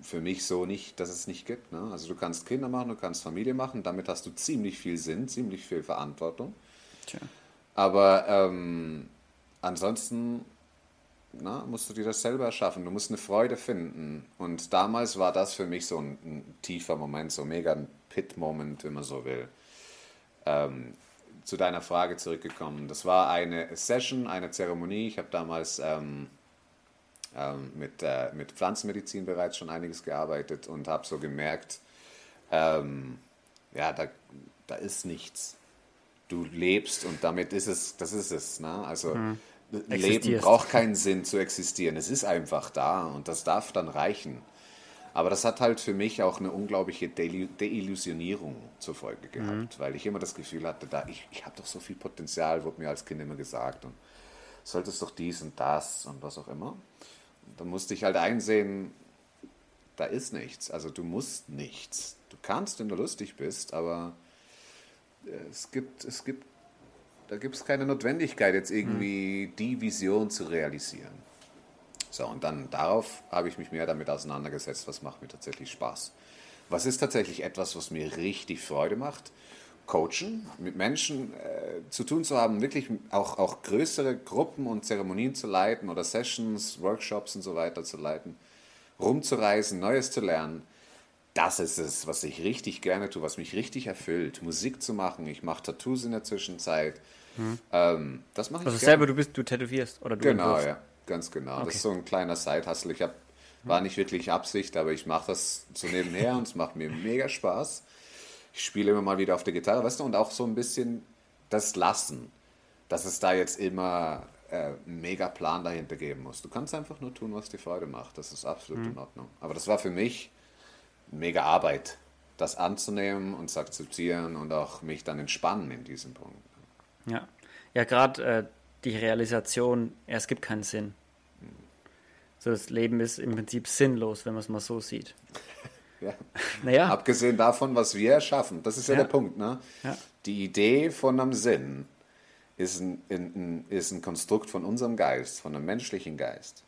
B: für mich so nicht, dass es nicht gibt. Ne? Also du kannst Kinder machen, du kannst Familie machen, damit hast du ziemlich viel Sinn, ziemlich viel Verantwortung. Tja. Aber ähm, ansonsten na, musst du dir das selber schaffen. Du musst eine Freude finden. Und damals war das für mich so ein, ein tiefer Moment, so mega ein Pit-Moment, wenn man so will. Ähm, zu deiner Frage zurückgekommen. Das war eine Session, eine Zeremonie. Ich habe damals ähm, ähm, mit, äh, mit Pflanzenmedizin bereits schon einiges gearbeitet und habe so gemerkt, ähm, ja, da, da ist nichts du lebst und damit ist es, das ist es. Ne? Also mhm. Leben braucht keinen Sinn zu existieren. Es ist einfach da und das darf dann reichen. Aber das hat halt für mich auch eine unglaubliche Deillusionierung zur Folge gehabt, mhm. weil ich immer das Gefühl hatte, da, ich, ich habe doch so viel Potenzial, wurde mir als Kind immer gesagt und solltest doch dies und das und was auch immer. Und dann musste ich halt einsehen, da ist nichts. Also du musst nichts. Du kannst, wenn du lustig bist, aber es gibt, es gibt, da gibt es keine Notwendigkeit, jetzt irgendwie mhm. die Vision zu realisieren. So, und dann darauf habe ich mich mehr damit auseinandergesetzt, was macht mir tatsächlich Spaß. Was ist tatsächlich etwas, was mir richtig Freude macht? Coachen, mit Menschen äh, zu tun zu haben, wirklich auch, auch größere Gruppen und Zeremonien zu leiten oder Sessions, Workshops und so weiter zu leiten, rumzureisen, Neues zu lernen das ist es, was ich richtig gerne tue, was mich richtig erfüllt, Musik zu machen. Ich mache Tattoos in der Zwischenzeit. Mhm. Ähm, das mache ich
A: Also selber, du bist, du tätowierst oder du
B: Genau, entwirfst. ja, ganz genau. Okay. Das ist so ein kleiner Side-Hustle. Ich habe war nicht wirklich Absicht, aber ich mache das so nebenher und es macht mir mega Spaß. Ich spiele immer mal wieder auf der Gitarre, weißt du, und auch so ein bisschen das Lassen, dass es da jetzt immer äh, mega Plan dahinter geben muss. Du kannst einfach nur tun, was dir Freude macht. Das ist absolut mhm. in Ordnung. Aber das war für mich mega Arbeit, das anzunehmen und zu akzeptieren und auch mich dann entspannen in diesem Punkt.
A: Ja, ja gerade äh, die Realisation, ja, es gibt keinen Sinn. So, das Leben ist im Prinzip sinnlos, wenn man es mal so sieht. [laughs]
B: Ja. Naja. Abgesehen davon, was wir erschaffen. Das ist ja, ja. der Punkt. Ne? Ja. Die Idee von einem Sinn ist ein, ein, ist ein Konstrukt von unserem Geist, von einem menschlichen Geist.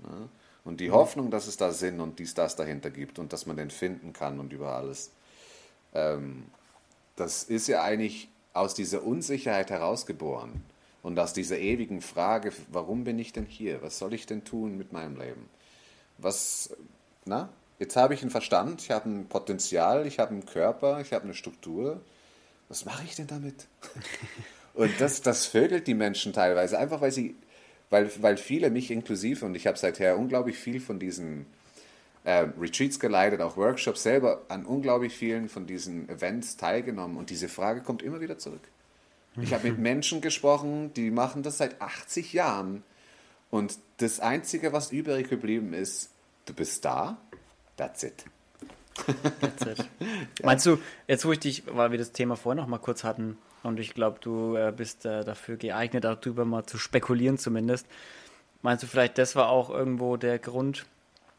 B: Ne? Und die mhm. Hoffnung, dass es da Sinn und dies, das dahinter gibt und dass man den finden kann und über alles, ähm, das ist ja eigentlich aus dieser Unsicherheit herausgeboren und aus dieser ewigen Frage, warum bin ich denn hier? Was soll ich denn tun mit meinem Leben? Was, na, jetzt habe ich einen Verstand, ich habe ein Potenzial, ich habe einen Körper, ich habe eine Struktur. Was mache ich denn damit? [laughs] Und das, das vögelt die Menschen teilweise, einfach weil sie, weil, weil viele, mich inklusive, und ich habe seither unglaublich viel von diesen äh, Retreats geleitet, auch Workshops selber an unglaublich vielen von diesen Events teilgenommen. Und diese Frage kommt immer wieder zurück. Ich habe mit [laughs] Menschen gesprochen, die machen das seit 80 Jahren. Und das Einzige, was übrig geblieben ist, du bist da, that's it.
A: That's it. [laughs] ja. Meinst du, jetzt wo ich dich, weil wir das Thema vorher noch mal kurz hatten, und ich glaube, du äh, bist äh, dafür geeignet, darüber mal zu spekulieren zumindest. Meinst du vielleicht, das war auch irgendwo der Grund,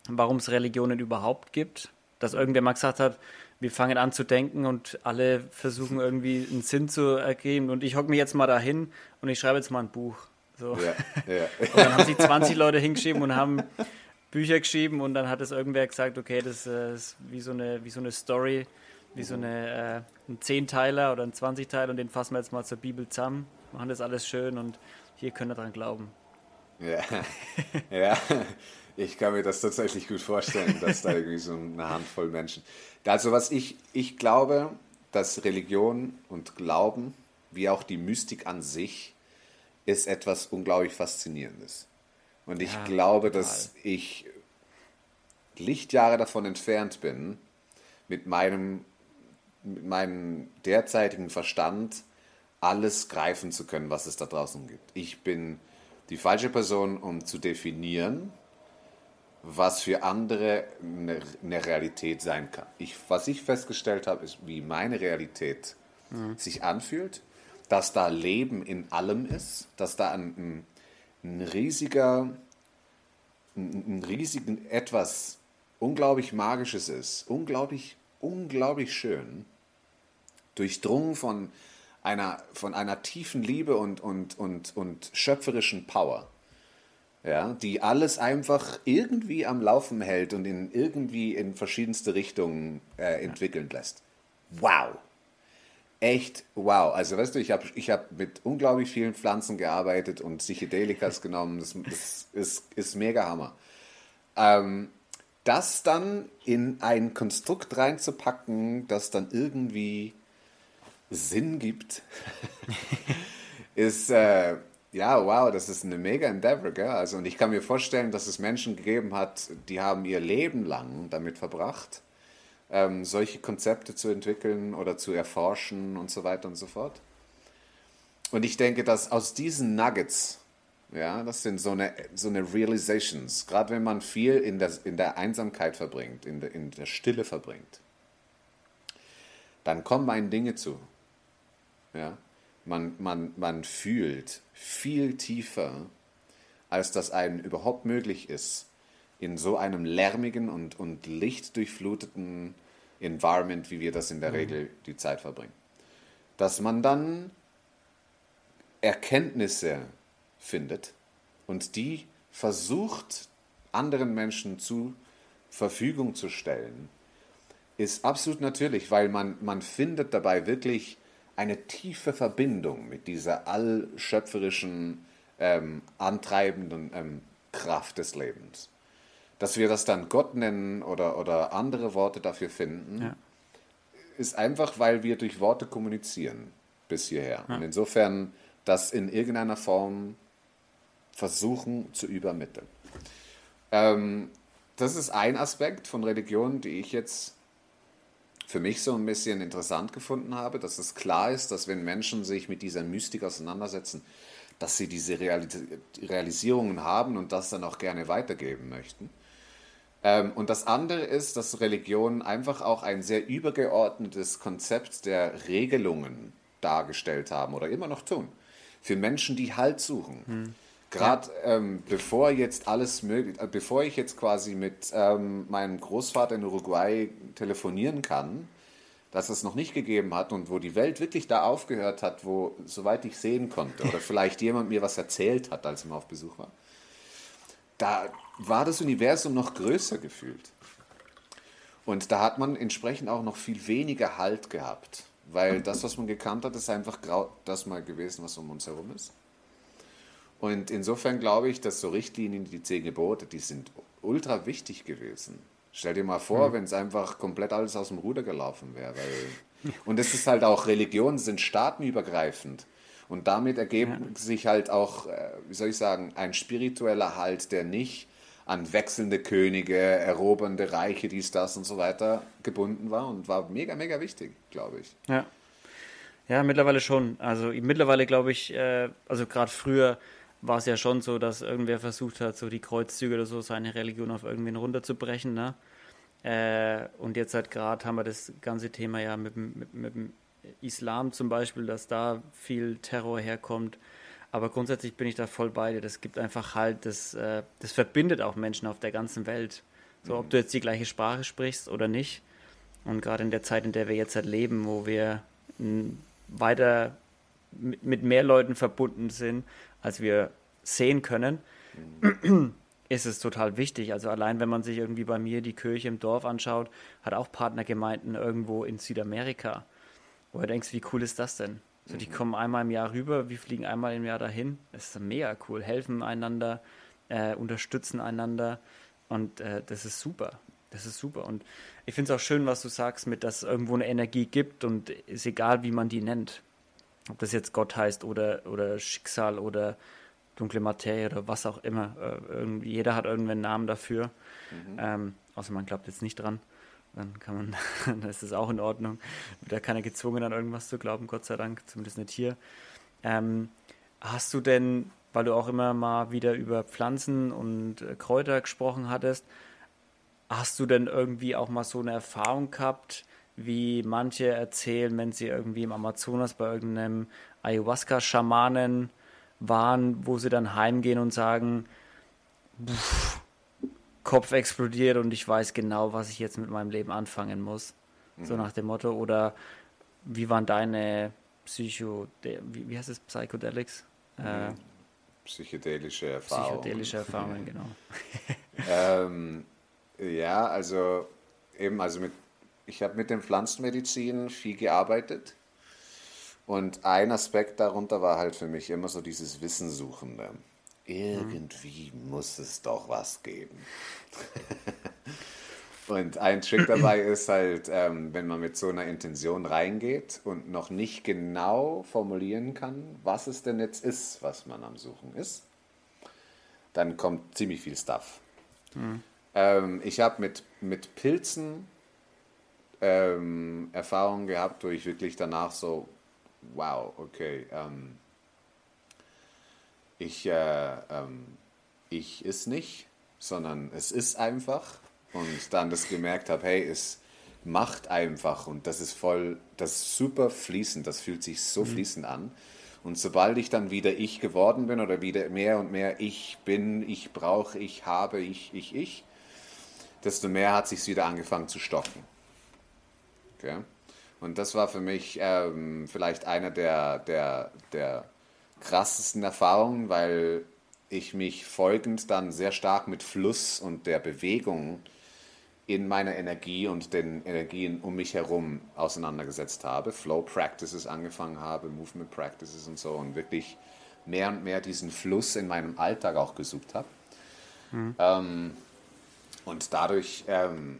A: warum es Religionen überhaupt gibt? Dass irgendwer mal gesagt hat, wir fangen an zu denken und alle versuchen irgendwie einen Sinn zu ergeben. Und ich hocke mich jetzt mal dahin und ich schreibe jetzt mal ein Buch. So. Ja, ja. [laughs] und dann haben sich 20 Leute hingeschrieben und haben Bücher geschrieben und dann hat es irgendwer gesagt, okay, das äh, ist wie so eine, wie so eine Story, wie so eine, äh, ein Zehnteiler oder ein Zwanzigteiler und den fassen wir jetzt mal zur Bibel zusammen, machen das alles schön und hier könnt ihr dran glauben.
B: Ja, [laughs] ja. ich kann mir das tatsächlich gut vorstellen, dass da irgendwie so eine Handvoll Menschen. Also was ich, ich glaube, dass Religion und Glauben, wie auch die Mystik an sich, ist etwas unglaublich Faszinierendes. Und ich ja, glaube, total. dass ich Lichtjahre davon entfernt bin, mit meinem, mit meinem derzeitigen Verstand alles greifen zu können, was es da draußen gibt. Ich bin die falsche Person, um zu definieren, was für andere eine, Realität sein kann. Ich, was ich festgestellt habe, ist, wie meine Realität mhm. sich anfühlt, dass da Leben in allem ist, dass da ein, ein ein riesiger, ein, ein riesigen etwas unglaublich Magisches ist, unglaublich, unglaublich schön, durchdrungen von einer, von einer tiefen Liebe und, und, und, und schöpferischen Power, ja, die alles einfach irgendwie am Laufen hält und in irgendwie in verschiedenste Richtungen äh, entwickeln lässt. Wow! echt wow. Also weißt du, ich habe ich hab mit unglaublich vielen Pflanzen gearbeitet und Psychedelikas [laughs] genommen. Das, das ist, ist mega Hammer. Ähm, das dann in ein Konstrukt reinzupacken, das dann irgendwie Sinn gibt, [laughs] ist äh, ja wow, das ist eine mega Endeavor, gell? Also und ich kann mir vorstellen, dass es Menschen gegeben hat, die haben ihr Leben lang damit verbracht, ähm, solche Konzepte zu entwickeln oder zu erforschen und so weiter und so fort. Und ich denke, dass aus diesen Nuggets, ja, das sind so eine, so eine Realizations, gerade wenn man viel in der, in der Einsamkeit verbringt, in der, in der Stille verbringt, dann kommen einem Dinge zu. Ja? Man, man, man fühlt viel tiefer, als das einem überhaupt möglich ist, in so einem lärmigen und, und lichtdurchfluteten Environment, wie wir das in der mhm. Regel die Zeit verbringen. Dass man dann Erkenntnisse findet und die versucht, anderen Menschen zur Verfügung zu stellen, ist absolut natürlich, weil man, man findet dabei wirklich eine tiefe Verbindung mit dieser allschöpferischen, ähm, antreibenden ähm, Kraft des Lebens dass wir das dann Gott nennen oder, oder andere Worte dafür finden, ja. ist einfach, weil wir durch Worte kommunizieren bis hierher. Ja. Und insofern das in irgendeiner Form versuchen zu übermitteln. Ähm, das ist ein Aspekt von Religion, die ich jetzt für mich so ein bisschen interessant gefunden habe, dass es klar ist, dass wenn Menschen sich mit dieser Mystik auseinandersetzen, dass sie diese Realis Realisierungen haben und das dann auch gerne weitergeben möchten. Ähm, und das andere ist, dass Religionen einfach auch ein sehr übergeordnetes Konzept der Regelungen dargestellt haben oder immer noch tun. Für Menschen, die Halt suchen. Hm. Gerade ja. ähm, bevor jetzt alles möglich, äh, bevor ich jetzt quasi mit ähm, meinem Großvater in Uruguay telefonieren kann, dass es noch nicht gegeben hat und wo die Welt wirklich da aufgehört hat, wo, soweit ich sehen konnte, oder [laughs] vielleicht jemand mir was erzählt hat, als er mal auf Besuch war, da war das Universum noch größer gefühlt. Und da hat man entsprechend auch noch viel weniger Halt gehabt, weil das, was man gekannt hat, ist einfach das mal gewesen, was um uns herum ist. Und insofern glaube ich, dass so Richtlinien, die zehn Gebote, die sind ultra wichtig gewesen. Stell dir mal vor, mhm. wenn es einfach komplett alles aus dem Ruder gelaufen wäre. [laughs] und es ist halt auch, Religionen sind staatenübergreifend. Und damit ergeben ja. sich halt auch, äh, wie soll ich sagen, ein spiritueller Halt, der nicht an wechselnde Könige, erobernde Reiche, dies, das und so weiter gebunden war und war mega, mega wichtig, glaube ich.
A: Ja. Ja, mittlerweile schon. Also mittlerweile glaube ich, äh, also gerade früher war es ja schon so, dass irgendwer versucht hat, so die Kreuzzüge oder so, seine Religion auf irgendwen runterzubrechen. Ne? Äh, und jetzt halt gerade haben wir das ganze Thema ja mit, mit, mit dem Islam zum Beispiel, dass da viel Terror herkommt. Aber grundsätzlich bin ich da voll bei dir. Das gibt einfach halt, das, äh, das verbindet auch Menschen auf der ganzen Welt. So, ob du jetzt die gleiche Sprache sprichst oder nicht. Und gerade in der Zeit, in der wir jetzt halt leben, wo wir weiter mit mehr Leuten verbunden sind, als wir sehen können, ist es total wichtig. Also allein wenn man sich irgendwie bei mir die Kirche im Dorf anschaut, hat auch Partnergemeinden irgendwo in Südamerika. Wo du denkst, wie cool ist das denn? So, die mhm. kommen einmal im Jahr rüber, wir fliegen einmal im Jahr dahin. Das ist mega cool. Helfen einander, äh, unterstützen einander und äh, das ist super. Das ist super. Und ich finde es auch schön, was du sagst, mit dass es irgendwo eine Energie gibt und ist egal, wie man die nennt ob das jetzt Gott heißt oder, oder Schicksal oder dunkle Materie oder was auch immer. Äh, jeder hat irgendeinen Namen dafür. Mhm. Ähm, außer man glaubt jetzt nicht dran. Dann kann man, [laughs] dann ist das auch in Ordnung. Da keiner gezwungen, an irgendwas zu glauben, Gott sei Dank, zumindest nicht hier. Ähm, hast du denn, weil du auch immer mal wieder über Pflanzen und äh, Kräuter gesprochen hattest, hast du denn irgendwie auch mal so eine Erfahrung gehabt, wie manche erzählen, wenn sie irgendwie im Amazonas bei irgendeinem Ayahuasca-Schamanen waren, wo sie dann heimgehen und sagen, pff, Kopf explodiert und ich weiß genau, was ich jetzt mit meinem Leben anfangen muss. Mhm. So nach dem Motto. Oder wie waren deine Psycho, wie, wie heißt es, Psychedelics?
B: Mhm. Äh, Psychedelische Erfahrungen.
A: Psychedelische Erfahrungen, genau. [laughs]
B: ähm, ja, also eben, also mit ich habe mit den Pflanzenmedizin viel gearbeitet. Und ein Aspekt darunter war halt für mich immer so dieses Wissensuchende. Irgendwie mhm. muss es doch was geben. [laughs] und ein Trick dabei ist halt, ähm, wenn man mit so einer Intention reingeht und noch nicht genau formulieren kann, was es denn jetzt ist, was man am Suchen ist, dann kommt ziemlich viel Stuff. Mhm. Ähm, ich habe mit, mit Pilzen ähm, Erfahrungen gehabt, wo ich wirklich danach so, wow, okay, ähm, ich, äh, ähm, ich ist nicht, sondern es ist einfach. Und dann das gemerkt habe, hey, es macht einfach und das ist voll, das ist super fließend, das fühlt sich so mhm. fließend an. Und sobald ich dann wieder ich geworden bin oder wieder mehr und mehr ich bin, ich brauche, ich habe, ich, ich, ich, desto mehr hat sich wieder angefangen zu stocken. Okay? Und das war für mich ähm, vielleicht eine der, der, der krassesten Erfahrungen, weil ich mich folgend dann sehr stark mit Fluss und der Bewegung in meiner Energie und den Energien um mich herum auseinandergesetzt habe, Flow Practices angefangen habe, Movement Practices und so und wirklich mehr und mehr diesen Fluss in meinem Alltag auch gesucht habe. Mhm. Ähm, und dadurch ähm,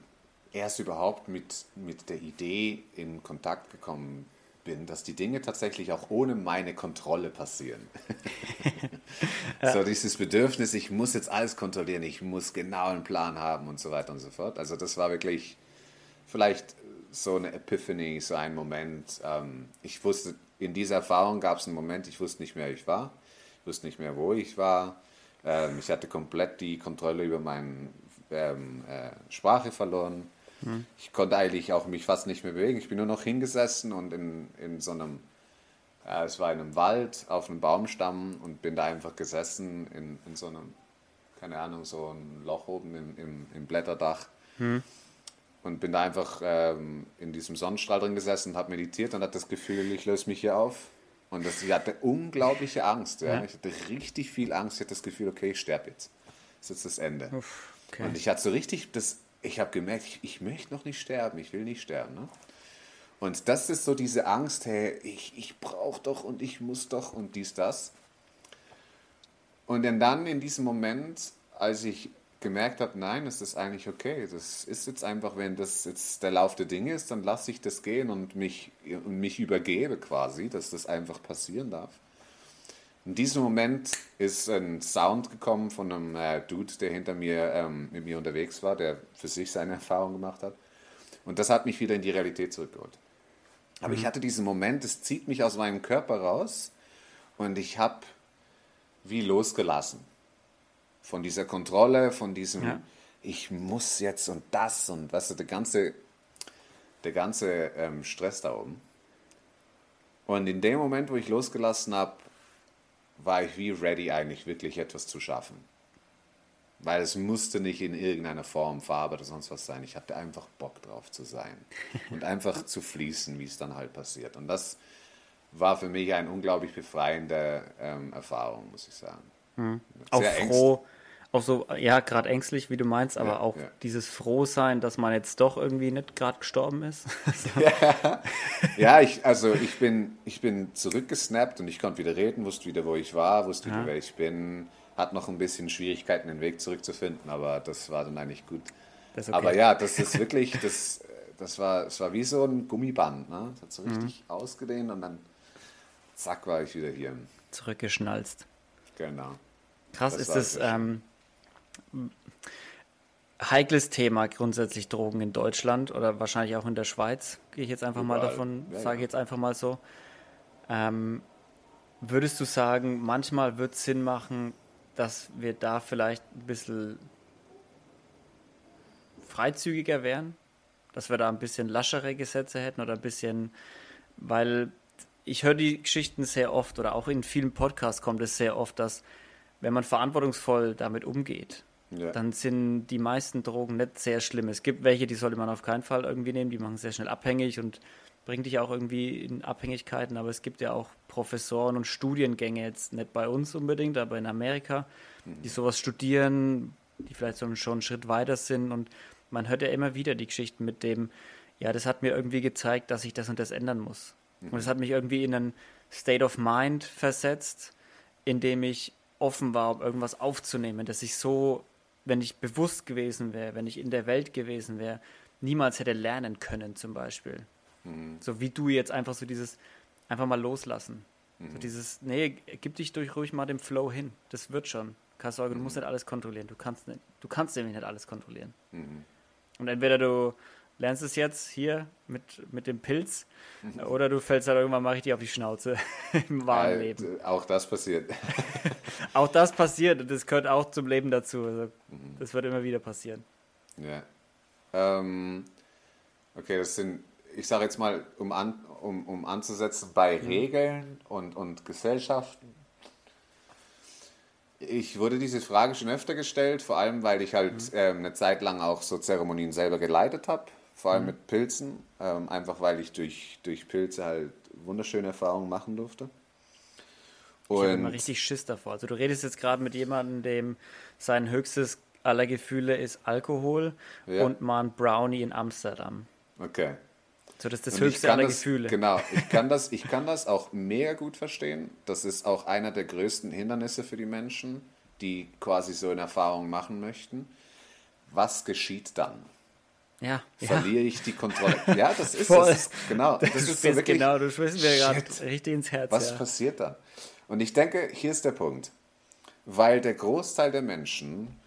B: erst überhaupt mit, mit der Idee in Kontakt gekommen bin, dass die Dinge tatsächlich auch ohne meine Kontrolle passieren. ja. [laughs] So dieses Bedürfnis, ich muss jetzt alles kontrollieren, ich muss genau einen Plan haben und so weiter und so fort. Also das war wirklich vielleicht so eine Epiphany, so ein Moment. Ähm, ich wusste, in dieser Erfahrung gab es einen Moment, ich wusste nicht mehr, wer ich war, ich wusste nicht mehr, wo ich war. Ähm, ich hatte komplett die Kontrolle über meine ähm, äh, Sprache verloren. Ich konnte eigentlich auch mich fast nicht mehr bewegen. Ich bin nur noch hingesessen und in, in so einem Ja, es war in einem Wald auf einem Baumstamm und bin da einfach gesessen in, in so einem, keine Ahnung, so ein Loch oben im, im, im Blätterdach. Hm. Und bin da einfach ähm, in diesem Sonnenstrahl drin gesessen und habe meditiert und hatte das Gefühl, ich löse mich hier auf. Und das, ich hatte unglaubliche Angst. Ja. ja. Ich hatte richtig viel Angst. Ich hatte das Gefühl, okay, ich sterbe jetzt. Das ist jetzt das Ende. Uff, okay. Und ich hatte so richtig, das, ich habe gemerkt, ich, ich, möchte noch nicht sterben, ich will nicht sterben. Ne? Und das ist so diese Angst, hey, ich, ich brauche doch und ich muss doch und dies, das. Und dann in diesem Moment, als ich gemerkt habe, nein, es ist eigentlich okay, das ist jetzt einfach, wenn das jetzt der Lauf der Dinge ist, dann lasse ich das gehen und mich, und mich übergebe quasi, dass das einfach passieren darf. In diesem Moment ist ein Sound gekommen von einem äh, Dude, der hinter mir ähm, mit mir unterwegs war, der für sich seine Erfahrung gemacht hat. Und das hat mich wieder in die Realität zurückgeholt. Aber mhm. ich hatte diesen Moment, es zieht mich aus meinem Körper raus und ich habe wie losgelassen. Von dieser Kontrolle, von diesem, ja. ich muss jetzt und das und was, weißt du, der ganze, der ganze ähm, Stress da oben. Und in dem Moment, wo ich losgelassen habe, war ich wie ready eigentlich wirklich etwas zu schaffen. Weil es musste nicht in irgendeiner Form, Farbe oder sonst was sein. Ich hatte einfach Bock drauf zu sein [laughs] und einfach zu fließen, wie es dann halt passiert. Und das war für mich eine unglaublich befreiende ähm, Erfahrung, muss ich sagen.
A: Mhm. Auch froh, auch so, ja, gerade ängstlich, wie du meinst, aber ja, auch ja. dieses Frohsein, dass man jetzt doch irgendwie nicht gerade gestorben ist. [laughs]
B: ja, ja ich, also ich bin, ich bin zurückgesnappt und ich konnte wieder reden, wusste wieder, wo ich war, wusste wieder, wer ich bin hat noch ein bisschen Schwierigkeiten, den Weg zurückzufinden, aber das war dann eigentlich gut. Okay. Aber ja, das ist wirklich, das, das, war, das war wie so ein Gummiband. Ne? Das hat so mhm. richtig mhm. ausgedehnt und dann zack war ich wieder hier.
A: Zurückgeschnalzt.
B: Genau.
A: Krass das ist das ähm, heikles Thema grundsätzlich Drogen in Deutschland oder wahrscheinlich auch in der Schweiz, gehe ich jetzt einfach Überall. mal davon, ja, sage ich jetzt einfach mal so. Ähm, würdest du sagen, manchmal wird es Sinn machen, dass wir da vielleicht ein bisschen freizügiger wären, dass wir da ein bisschen laschere Gesetze hätten oder ein bisschen, weil ich höre die Geschichten sehr oft oder auch in vielen Podcasts kommt es sehr oft, dass wenn man verantwortungsvoll damit umgeht, ja. dann sind die meisten Drogen nicht sehr schlimm. Es gibt welche, die sollte man auf keinen Fall irgendwie nehmen, die machen sehr schnell abhängig und bringt dich auch irgendwie in Abhängigkeiten, aber es gibt ja auch Professoren und Studiengänge, jetzt nicht bei uns unbedingt, aber in Amerika, die sowas studieren, die vielleicht schon einen Schritt weiter sind und man hört ja immer wieder die Geschichten mit dem, ja, das hat mir irgendwie gezeigt, dass ich das und das ändern muss. Und es hat mich irgendwie in einen State of Mind versetzt, in dem ich offen war, um irgendwas aufzunehmen, dass ich so, wenn ich bewusst gewesen wäre, wenn ich in der Welt gewesen wäre, niemals hätte lernen können zum Beispiel. Mhm. So wie du jetzt einfach so dieses, einfach mal loslassen. Mhm. So dieses, nee, gib dich durch ruhig mal dem Flow hin. Das wird schon. Keine Sorge, mhm. du musst nicht alles kontrollieren. Du kannst, nicht, du kannst nämlich nicht alles kontrollieren. Mhm. Und entweder du lernst es jetzt hier mit, mit dem Pilz mhm. oder du fällst halt irgendwann mal richtig auf die Schnauze [laughs] im wahren ja, Leben.
B: Auch das passiert. [laughs]
A: auch das passiert und das gehört auch zum Leben dazu. Also, mhm. das wird immer wieder passieren.
B: Ja. Ähm, okay, das sind ich sage jetzt mal, um, an, um, um anzusetzen, bei mhm. Regeln und, und Gesellschaften. Ich wurde diese Frage schon öfter gestellt, vor allem weil ich halt mhm. ähm, eine Zeit lang auch so Zeremonien selber geleitet habe, vor allem mhm. mit Pilzen, ähm, einfach weil ich durch, durch Pilze halt wunderschöne Erfahrungen machen durfte.
A: Und ich habe immer richtig Schiss davor. Also du redest jetzt gerade mit jemandem, dem sein höchstes aller Gefühle ist Alkohol ja. und mal ein Brownie in Amsterdam.
B: Okay.
A: So, das ist das höchste aller das, Gefühle.
B: Genau, [laughs] ich kann, das, ich kann das auch mega gut verstehen. Das ist auch einer der größten Hindernisse für die Menschen, die quasi so eine Erfahrung machen möchten. Was geschieht dann?
A: Ja,
B: Verliere ja. ich die Kontrolle? [laughs] Ja, das ist es. Genau.
A: Das, das ist so wirklich, genau, du sprichst mir gerade richtig ins Herz.
B: Was
A: ja.
B: passiert dann? Und ich denke, hier ist der Punkt. Weil der Großteil der Menschen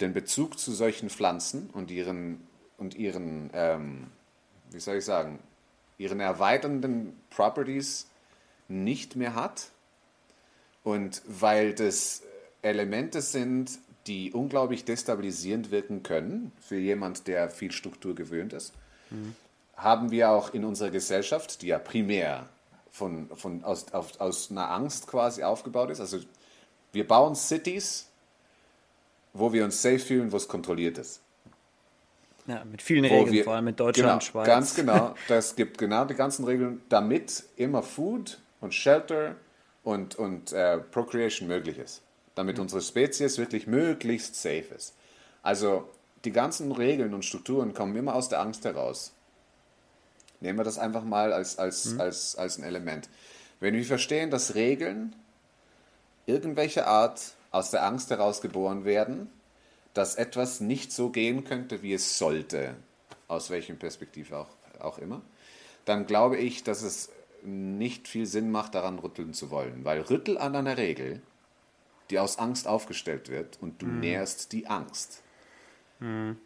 B: den Bezug zu solchen Pflanzen und ihren, und ihren ähm, wie soll ich sagen, ihren erweiternden Properties nicht mehr hat. Und weil das Elemente sind, die unglaublich destabilisierend wirken können für jemand, der viel Struktur gewöhnt ist, mhm. haben wir auch in unserer Gesellschaft, die ja primär von, von, aus, auf, aus einer Angst quasi aufgebaut ist. Also wir bauen Cities, wo wir uns safe fühlen, wo es kontrolliert ist.
A: Ja, mit vielen Regeln,
B: wir,
A: vor allem in Deutschland,
B: genau,
A: Schweiz.
B: Ganz genau. [laughs] Das gibt genau die ganzen Regeln, damit immer Food und Shelter und, und äh, Procreation möglich ist. Damit mhm. unsere Spezies wirklich möglichst safe ist. Also die ganzen Regeln und Strukturen kommen immer aus der Angst heraus. Nehmen wir das einfach mal als, als, mhm. als, als ein Element. Wenn wir verstehen, dass Regeln irgendwelcher Art aus der Angst heraus geboren werden, dass etwas nicht so gehen könnte, wie es sollte, aus welchem Perspektiv auch, auch immer, dann glaube ich, dass es nicht viel Sinn macht, daran rütteln zu wollen. Weil rüttel an einer Regel, die aus Angst aufgestellt wird und du mhm. nährst die Angst. Mhm.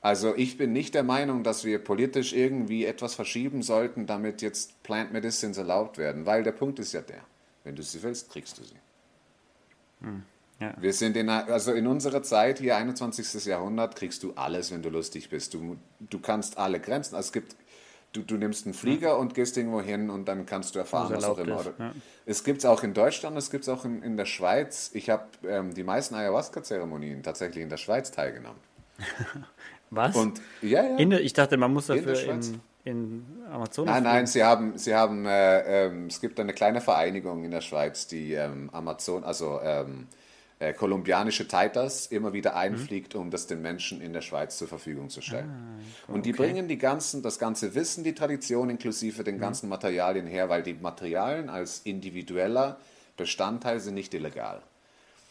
B: Also ich bin nicht der Meinung, dass wir politisch irgendwie etwas verschieben sollten, damit jetzt Plant Medicines erlaubt werden, weil der Punkt ist ja der, wenn du sie willst, kriegst du sie. Mhm. Ja. Wir sind in, also in unserer Zeit hier, 21. Jahrhundert, kriegst du alles, wenn du lustig bist. Du, du kannst alle Grenzen. Also es gibt, du, du nimmst einen Flieger ja. und gehst irgendwo hin und dann kannst du erfahren, was auch immer. Ja. Es gibt es auch in Deutschland, es gibt es auch in, in der Schweiz. Ich habe ähm, die meisten Ayahuasca-Zeremonien tatsächlich in der Schweiz teilgenommen. [laughs]
A: was?
B: Und, ja, ja.
A: Der, ich dachte, man muss dafür in, in, in Amazonas.
B: Nein, nein, sie haben, sie haben äh, ähm, es gibt eine kleine Vereinigung in der Schweiz, die ähm, Amazon, also ähm, äh, kolumbianische Taitas immer wieder mhm. einfliegt, um das den Menschen in der Schweiz zur Verfügung zu stellen. Ah, okay. Und die bringen die ganzen, das ganze Wissen, die Tradition inklusive den mhm. ganzen Materialien her, weil die Materialien als individueller Bestandteil sind nicht illegal.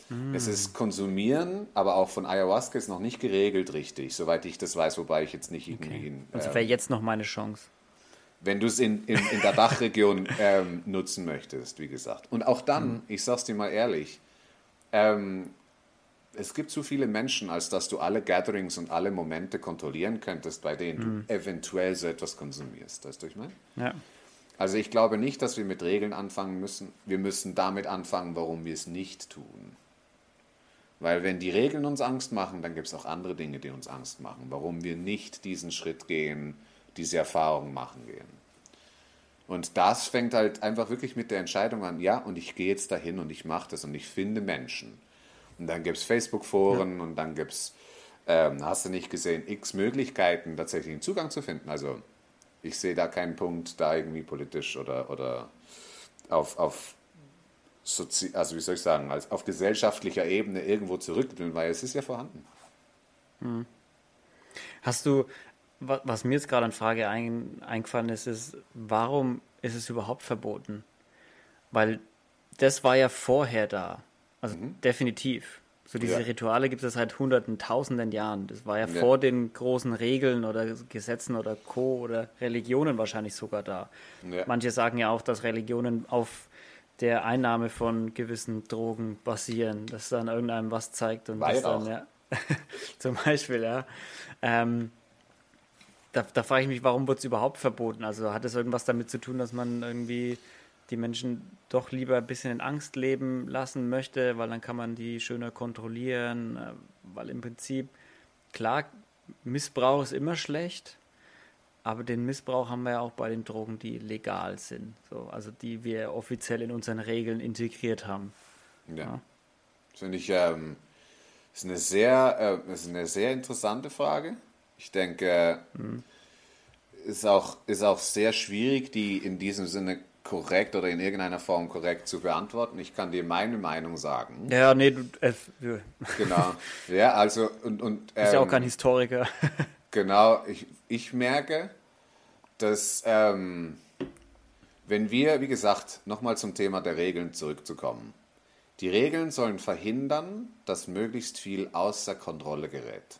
B: Mm. Es ist Konsumieren, aber auch von Ayahuasca ist noch nicht geregelt richtig, soweit ich das weiß, wobei ich jetzt nicht irgendwie. Okay.
A: In, also wäre ähm, jetzt noch meine Chance.
B: Wenn du es in, in, in, der Dachregion [laughs] ähm, nutzen möchtest, wie gesagt. Und auch dann, mm. ich sag's dir mal ehrlich, ähm, es gibt zu viele Menschen, als dass du alle Gatherings und alle Momente kontrollieren könntest, bei denen mhm. du eventuell so etwas konsumierst. Weißt du, ich meine?
A: Ja.
B: Also ich glaube nicht, dass wir mit Regeln anfangen müssen. Wir müssen damit anfangen, warum wir es nicht tun. Weil wenn die Regeln uns Angst machen, dann gibt es auch andere Dinge, die uns Angst machen. Warum wir nicht diesen Schritt gehen, diese Erfahrung machen gehen. Und das fängt halt einfach wirklich mit der Entscheidung an, ja, und ich gehe jetzt dahin und ich mache das und ich finde Menschen. Und dann gibt es Facebook-Foren ja. und dann gibt es, ähm, hast du nicht gesehen, x Möglichkeiten, tatsächlich einen Zugang zu finden. Also ich sehe da keinen Punkt, da irgendwie politisch oder, oder auf, auf Sozi also wie soll ich sagen, als auf gesellschaftlicher Ebene irgendwo zurückbilden, weil es ist ja vorhanden.
A: Hm. Hast du, was mir jetzt gerade an Frage ein, eingefallen ist, ist, warum ist es überhaupt verboten? Weil das war ja vorher da. Also mhm. definitiv. So diese ja. Rituale gibt es seit hunderten, tausenden Jahren. Das war ja, ja, vor den großen Regeln oder Gesetzen oder Co. oder Religionen wahrscheinlich sogar da. Ja. Manche sagen ja auch, dass Religionen auf der Einnahme von gewissen Drogen basieren, dass dann irgendeinem was zeigt und
B: Weil
A: das dann, ja. [laughs] Zum Beispiel, ja. Ähm, da, da frage ich mich, warum wird es überhaupt verboten? Also hat es irgendwas damit zu tun, dass man irgendwie die Menschen doch lieber ein bisschen in Angst leben lassen möchte, weil dann kann man die schöner kontrollieren, äh, weil im Prinzip, klar, Missbrauch ist immer schlecht, aber den Missbrauch haben wir ja auch bei den Drogen, die legal sind, so, also die wir offiziell in unseren Regeln integriert haben.
B: Ja. ja. Das finde ich ähm, ist eine sehr, äh, ist eine sehr interessante Frage. Ich denke, mhm. ist, auch, ist auch sehr schwierig, die in diesem Sinne korrekt oder in irgendeiner Form korrekt zu beantworten. Ich kann dir meine Meinung sagen.
A: Ja, nee, du. Äh,
B: genau. Ja, also und. und
A: ähm, [laughs] ist ja auch kein ähm, Historiker. [laughs]
B: genau, ich, ich merke, dass ähm, wenn wir, wie gesagt, nochmal zum Thema der Regeln zurückzukommen. Die Regeln sollen verhindern, dass möglichst viel außer Kontrolle gerät.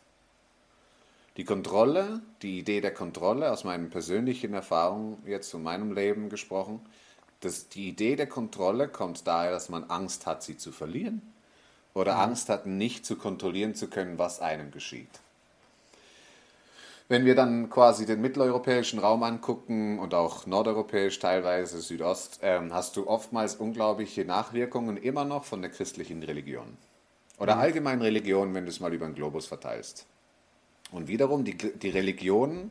B: Die Kontrolle, die Idee der Kontrolle aus meinen persönlichen Erfahrungen jetzt von meinem Leben gesprochen, dass die Idee der Kontrolle kommt daher, dass man Angst hat, sie zu verlieren oder mhm. Angst hat, nicht zu kontrollieren zu können, was einem geschieht. Wenn wir dann quasi den mitteleuropäischen Raum angucken und auch nordeuropäisch teilweise, Südost, ähm, hast du oftmals unglaubliche Nachwirkungen immer noch von der christlichen Religion. Oder mhm. allgemein Religion, wenn du es mal über den Globus verteilst. Und wiederum, die, die Religionen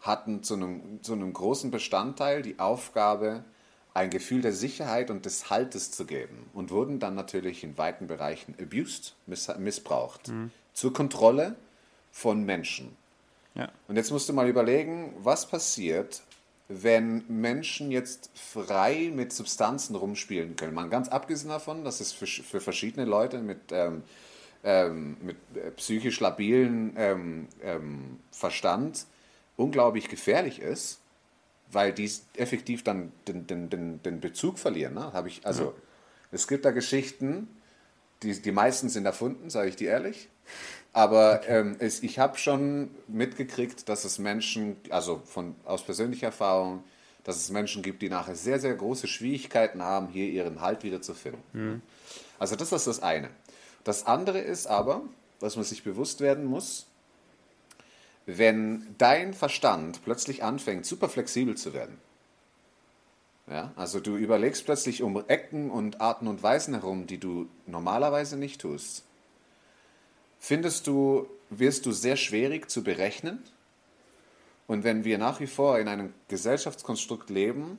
B: hatten zu einem, zu einem großen Bestandteil die Aufgabe, ein Gefühl der Sicherheit und des Haltes zu geben und wurden dann natürlich in weiten Bereichen abused, miss missbraucht, mhm. zur Kontrolle von Menschen. Ja. Und jetzt musst du mal überlegen, was passiert, wenn Menschen jetzt frei mit Substanzen rumspielen können. Man ganz abgesehen davon, dass es für, für verschiedene Leute mit, ähm, ähm, mit äh, psychisch labilen ähm, ähm, Verstand unglaublich gefährlich ist weil die effektiv dann den, den, den, den Bezug verlieren. Ne? Habe ich, also, ja. es gibt da Geschichten, die, die meisten sind erfunden, sage ich dir ehrlich. Aber ähm, es, ich habe schon mitgekriegt, dass es Menschen, also von, aus persönlicher Erfahrung, dass es Menschen gibt, die nachher sehr, sehr große Schwierigkeiten haben, hier ihren Halt wieder zu finden. Mhm. Also das ist das eine. Das andere ist aber, was man sich bewusst werden muss, wenn dein Verstand plötzlich anfängt, super flexibel zu werden. Ja, also du überlegst plötzlich um Ecken und Arten und Weisen herum, die du normalerweise nicht tust. Findest du, wirst du sehr schwierig zu berechnen? Und wenn wir nach wie vor in einem Gesellschaftskonstrukt leben,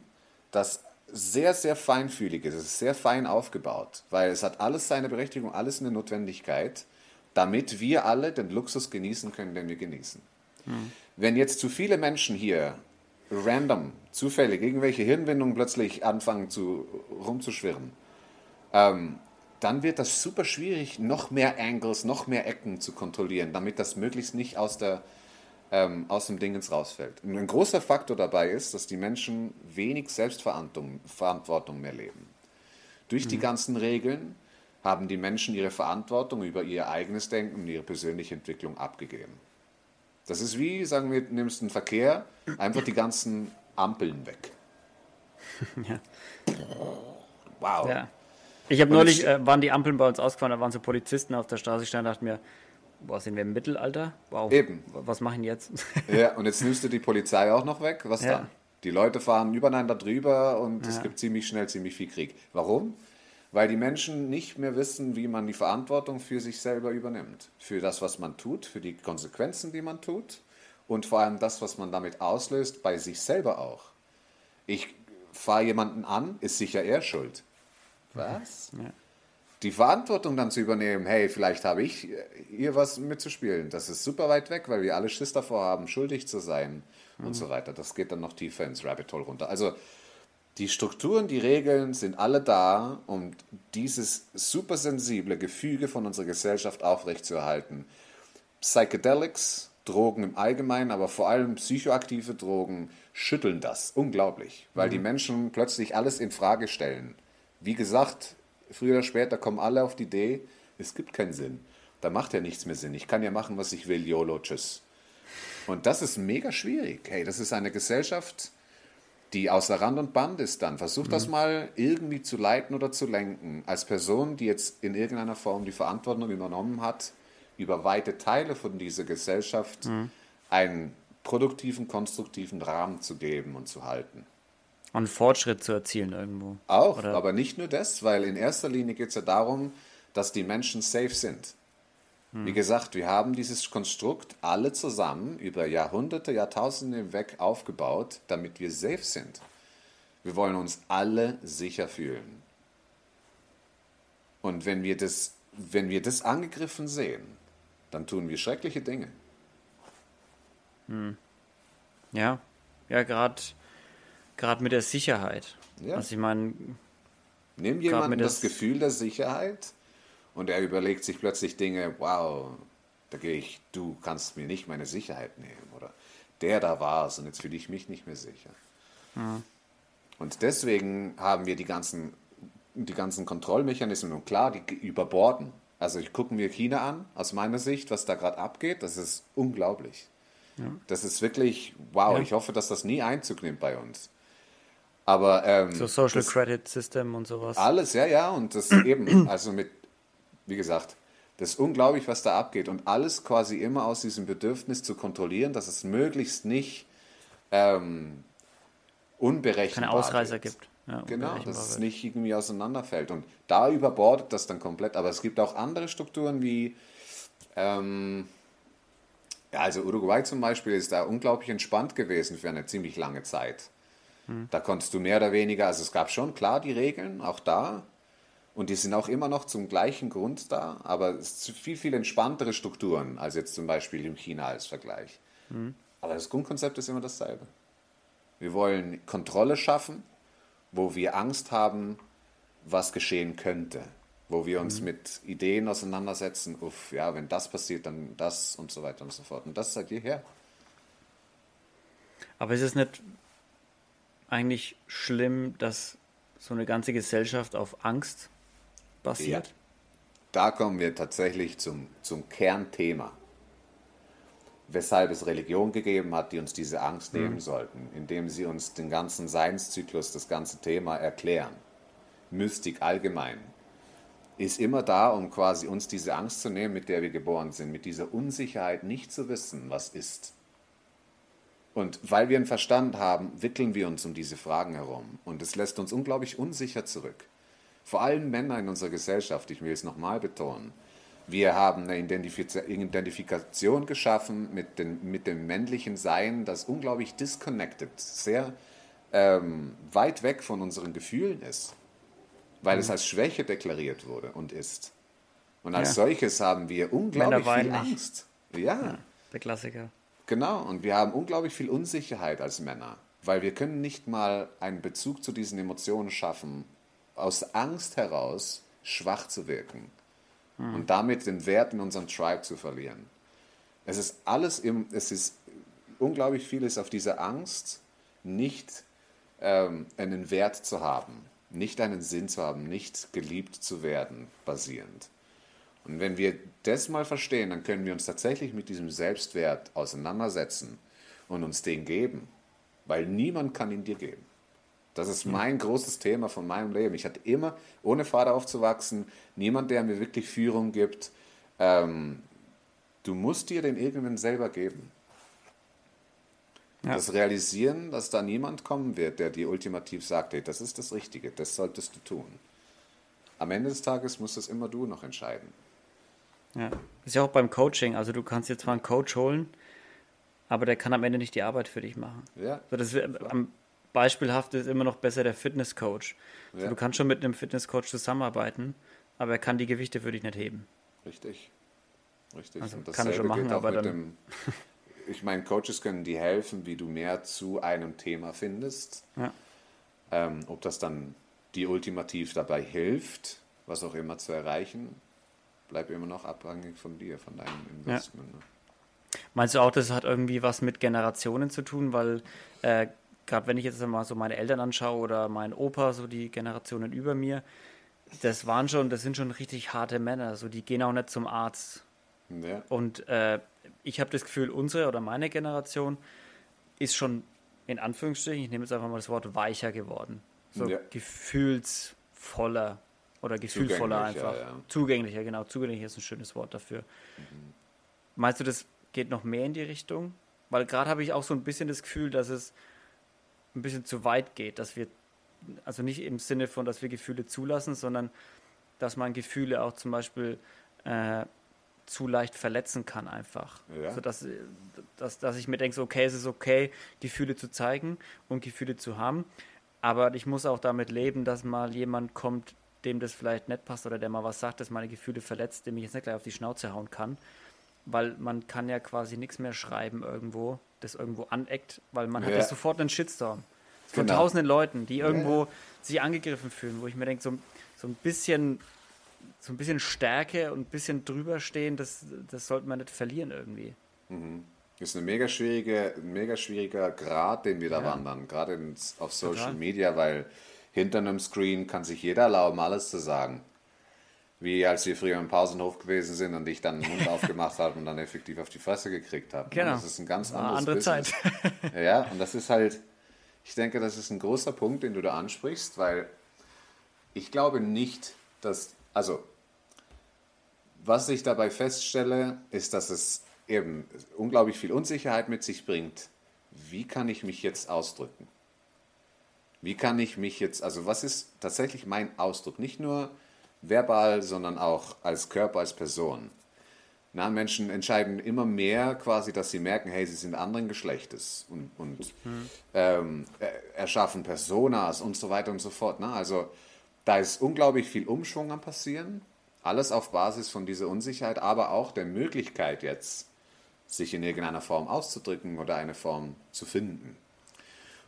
B: das sehr, sehr feinfühlig ist, es ist sehr fein aufgebaut, weil es hat alles seine Berechtigung, alles eine Notwendigkeit, damit wir alle den Luxus genießen können, den wir genießen. Mhm. Wenn jetzt zu viele Menschen hier random, zufällig, irgendwelche Hirnwindungen plötzlich anfangen zu, rumzuschwirren, ähm, dann wird das super schwierig, noch mehr Angles, noch mehr Ecken zu kontrollieren, damit das möglichst nicht aus, der, ähm, aus dem Dingens rausfällt. Und ein großer Faktor dabei ist, dass die Menschen wenig Selbstverantwortung mehr leben. Durch mhm. die ganzen Regeln haben die Menschen ihre Verantwortung über ihr eigenes Denken und ihre persönliche Entwicklung abgegeben. Das ist wie, sagen wir, nimmst einen Verkehr, einfach die ganzen Ampeln weg. [laughs]
A: Ja. Wow. Ja. Ich habe neulich, äh, waren die Ampeln bei uns ausgefahren, da waren so Polizisten auf der Straße, ich stand und dachte mir, boah, sind wir im Mittelalter? Wow.
B: Eben.
A: Was machen jetzt?
B: Ja, [laughs] und jetzt nimmst du die Polizei auch noch weg, was ja. dann? Die Leute fahren übereinander drüber und ja. es gibt ziemlich schnell ziemlich viel Krieg. Warum? weil die Menschen nicht mehr wissen, wie man die Verantwortung für sich selber übernimmt. Für das, was man tut, für die Konsequenzen, die man tut und vor allem das, was man damit auslöst, bei sich selber auch. Ich fahre jemanden an, ist sicher er schuld. Was? Ja. Die Verantwortung dann zu übernehmen, hey, vielleicht habe ich hier was mitzuspielen, das ist super weit weg, weil wir alle Schiss davor haben, schuldig zu sein mhm. und so weiter. Das geht dann noch tiefer ins Rabbit Hole runter. Also die Strukturen, die Regeln sind alle da, um dieses supersensible Gefüge von unserer Gesellschaft aufrechtzuerhalten. Psychedelics, Drogen im Allgemeinen, aber vor allem psychoaktive Drogen schütteln das unglaublich, weil mhm. die Menschen plötzlich alles in Frage stellen. Wie gesagt, früher oder später kommen alle auf die Idee, es gibt keinen Sinn. Da macht ja nichts mehr Sinn. Ich kann ja machen, was ich will. YOLO, tschüss. Und das ist mega schwierig. Hey, das ist eine Gesellschaft, die außer Rand und Band ist dann. Versuch mhm. das mal irgendwie zu leiten oder zu lenken. Als Person, die jetzt in irgendeiner Form die Verantwortung übernommen hat, über weite Teile von dieser Gesellschaft mhm. einen produktiven, konstruktiven Rahmen zu geben und zu halten.
A: Und Fortschritt zu erzielen irgendwo.
B: Auch, oder? aber nicht nur das, weil in erster Linie geht es ja darum, dass die Menschen safe sind. Wie gesagt, wir haben dieses Konstrukt alle zusammen über Jahrhunderte, Jahrtausende hinweg aufgebaut, damit wir safe sind. Wir wollen uns alle sicher fühlen. Und wenn wir das, wenn wir das angegriffen sehen, dann tun wir schreckliche Dinge.
A: Hm. Ja, ja, gerade gerade mit der Sicherheit. Ja. Also ich meine,
B: nimm jemanden das Gefühl der Sicherheit und er überlegt sich plötzlich Dinge, wow, da gehe ich, du kannst mir nicht meine Sicherheit nehmen. Oder der da war es und jetzt fühle ich mich nicht mehr sicher. Mhm. Und deswegen haben wir die ganzen, die ganzen Kontrollmechanismen und klar, die überborden. Also ich gucke mir China an, aus meiner Sicht, was da gerade abgeht, das ist unglaublich. Ja. Das ist wirklich, wow, ja. ich hoffe, dass das nie Einzug nimmt bei uns. Aber ähm,
A: so Social Credit System und sowas.
B: Alles, ja, ja, und das [clears throat] eben, also mit wie gesagt, das ist unglaublich, was da abgeht. Und alles quasi immer aus diesem Bedürfnis zu kontrollieren, dass es möglichst nicht ähm, unberechenbar
A: Keine Ausreißer wird. gibt.
B: Ja, genau, dass es nicht irgendwie auseinanderfällt. Und da überbordet das dann komplett. Aber es gibt auch andere Strukturen wie, ähm, ja, also Uruguay zum Beispiel ist da unglaublich entspannt gewesen für eine ziemlich lange Zeit. Hm. Da konntest du mehr oder weniger, also es gab schon klar die Regeln, auch da. Und die sind auch immer noch zum gleichen Grund da, aber es sind viel, viel entspanntere Strukturen als jetzt zum Beispiel im China als Vergleich. Hm. Aber das Grundkonzept ist immer dasselbe. Wir wollen Kontrolle schaffen, wo wir Angst haben, was geschehen könnte. Wo wir uns mhm. mit Ideen auseinandersetzen, uff, ja, wenn das passiert, dann das und so weiter und so fort. Und das seit jeher.
A: Aber ist es nicht eigentlich schlimm, dass so eine ganze Gesellschaft auf Angst basiert? Ja.
B: Da kommen wir tatsächlich zum, zum Kernthema weshalb es Religion gegeben hat, die uns diese Angst nehmen mhm. sollten, indem sie uns den ganzen Seinszyklus, das ganze Thema erklären. Mystik allgemein ist immer da, um quasi uns diese Angst zu nehmen, mit der wir geboren sind, mit dieser Unsicherheit nicht zu wissen, was ist. Und weil wir einen Verstand haben, wickeln wir uns um diese Fragen herum. Und es lässt uns unglaublich unsicher zurück. Vor allem Männer in unserer Gesellschaft, ich will es nochmal betonen, wir haben eine Identifikation geschaffen mit, den, mit dem männlichen Sein, das unglaublich disconnected, sehr ähm, weit weg von unseren Gefühlen ist, weil mhm. es als Schwäche deklariert wurde und ist. Und als ja. solches haben wir unglaublich viel Angst. Ja. ja.
A: Der Klassiker.
B: Genau, und wir haben unglaublich viel Unsicherheit als Männer, weil wir können nicht mal einen Bezug zu diesen Emotionen schaffen, aus Angst heraus schwach zu wirken hm. und damit den Wert in unserem Tribe zu verlieren. Es ist alles im, es ist unglaublich vieles auf dieser Angst, nicht ähm, einen Wert zu haben, nicht einen Sinn zu haben, nicht geliebt zu werden, basierend. Und wenn wir das mal verstehen, dann können wir uns tatsächlich mit diesem Selbstwert auseinandersetzen und uns den geben, weil niemand kann ihn dir geben. Das ist mein großes Thema von meinem Leben. Ich hatte immer, ohne Vater aufzuwachsen, niemand, der mir wirklich Führung gibt. Ähm, du musst dir den irgendwann selber geben. Ja. Das Realisieren, dass da niemand kommen wird, der dir ultimativ sagt, hey, das ist das Richtige, das solltest du tun. Am Ende des Tages musst es immer du noch entscheiden.
A: Ja, ist ja auch beim Coaching. Also du kannst jetzt zwar einen Coach holen, aber der kann am Ende nicht die Arbeit für dich machen. Ja. So, das ist, am, beispielhaft ist immer noch besser der Fitnesscoach. Ja. Du kannst schon mit einem Fitnesscoach zusammenarbeiten, aber er kann die Gewichte für dich nicht heben.
B: Richtig. Richtig.
A: Also kann er schon machen, aber dann.
B: Dem, [laughs] ich meine, Coaches können dir helfen, wie du mehr zu einem Thema findest. Ja. Ähm, ob das dann dir ultimativ dabei hilft, was auch immer zu erreichen, bleibt immer noch abhängig von dir, von deinem Investment. Ja. Ne?
A: Meinst du auch, das hat irgendwie was mit Generationen zu tun, weil äh, gerade wenn ich jetzt mal so meine Eltern anschaue oder meinen Opa, so die Generationen über mir, das waren schon, das sind schon richtig harte Männer. So, die gehen auch nicht zum Arzt. Ja. Und äh, ich habe das Gefühl, unsere oder meine Generation ist schon in Anführungsstrichen, ich nehme jetzt einfach mal das Wort weicher geworden. So ja. gefühlsvoller oder gefühlvoller einfach. Ja. Zugänglicher, genau. Zugänglich ist ein schönes Wort dafür. Mhm. Meinst du, das geht noch mehr in die Richtung? Weil gerade habe ich auch so ein bisschen das Gefühl, dass es ein bisschen zu weit geht, dass wir, also nicht im Sinne von, dass wir Gefühle zulassen, sondern dass man Gefühle auch zum Beispiel äh, zu leicht verletzen kann einfach. Ja. Also dass, dass, dass ich mir denke, so, okay, es ist okay, Gefühle zu zeigen und Gefühle zu haben, aber ich muss auch damit leben, dass mal jemand kommt, dem das vielleicht nicht passt oder der mal was sagt, das meine Gefühle verletzt, dem ich jetzt nicht gleich auf die Schnauze hauen kann, weil man kann ja quasi nichts mehr schreiben irgendwo, das irgendwo aneckt, weil man ja. hat ja sofort einen Shitstorm von genau. tausenden Leuten, die irgendwo ja. sich angegriffen fühlen, wo ich mir denke, so, so ein bisschen so ein bisschen Stärke und ein bisschen drüber stehen, das, das sollte man nicht verlieren irgendwie.
B: Mhm. Das ist eine mega schwierige, ein mega schwieriger Grad, den wir da ja. wandern, gerade auf Social Total. Media, weil hinter einem Screen kann sich jeder erlauben, alles zu sagen. Wie als wir früher im Pausenhof gewesen sind und ich dann den Mund [laughs] aufgemacht habe und dann effektiv auf die Fresse gekriegt habe.
A: Genau.
B: Das ist ein ganz anderes
A: andere
B: Business. Zeit. ja, und das ist halt, ich denke, das ist ein großer Punkt, den du da ansprichst, weil ich glaube nicht, dass, also, was ich dabei feststelle, ist, dass es eben unglaublich viel Unsicherheit mit sich bringt. Wie kann ich mich jetzt ausdrücken? Wie kann ich mich jetzt, also was ist tatsächlich mein Ausdruck? Nicht nur verbal, sondern auch als Körper, als Person. Na, Menschen entscheiden immer mehr quasi, dass sie merken, hey, sie sind anderen Geschlechtes und, und mhm. ähm, erschaffen Personas und so weiter und so fort. Na? Also da ist unglaublich viel Umschwung am passieren. Alles auf Basis von dieser Unsicherheit, aber auch der Möglichkeit jetzt, sich in irgendeiner Form auszudrücken oder eine Form zu finden.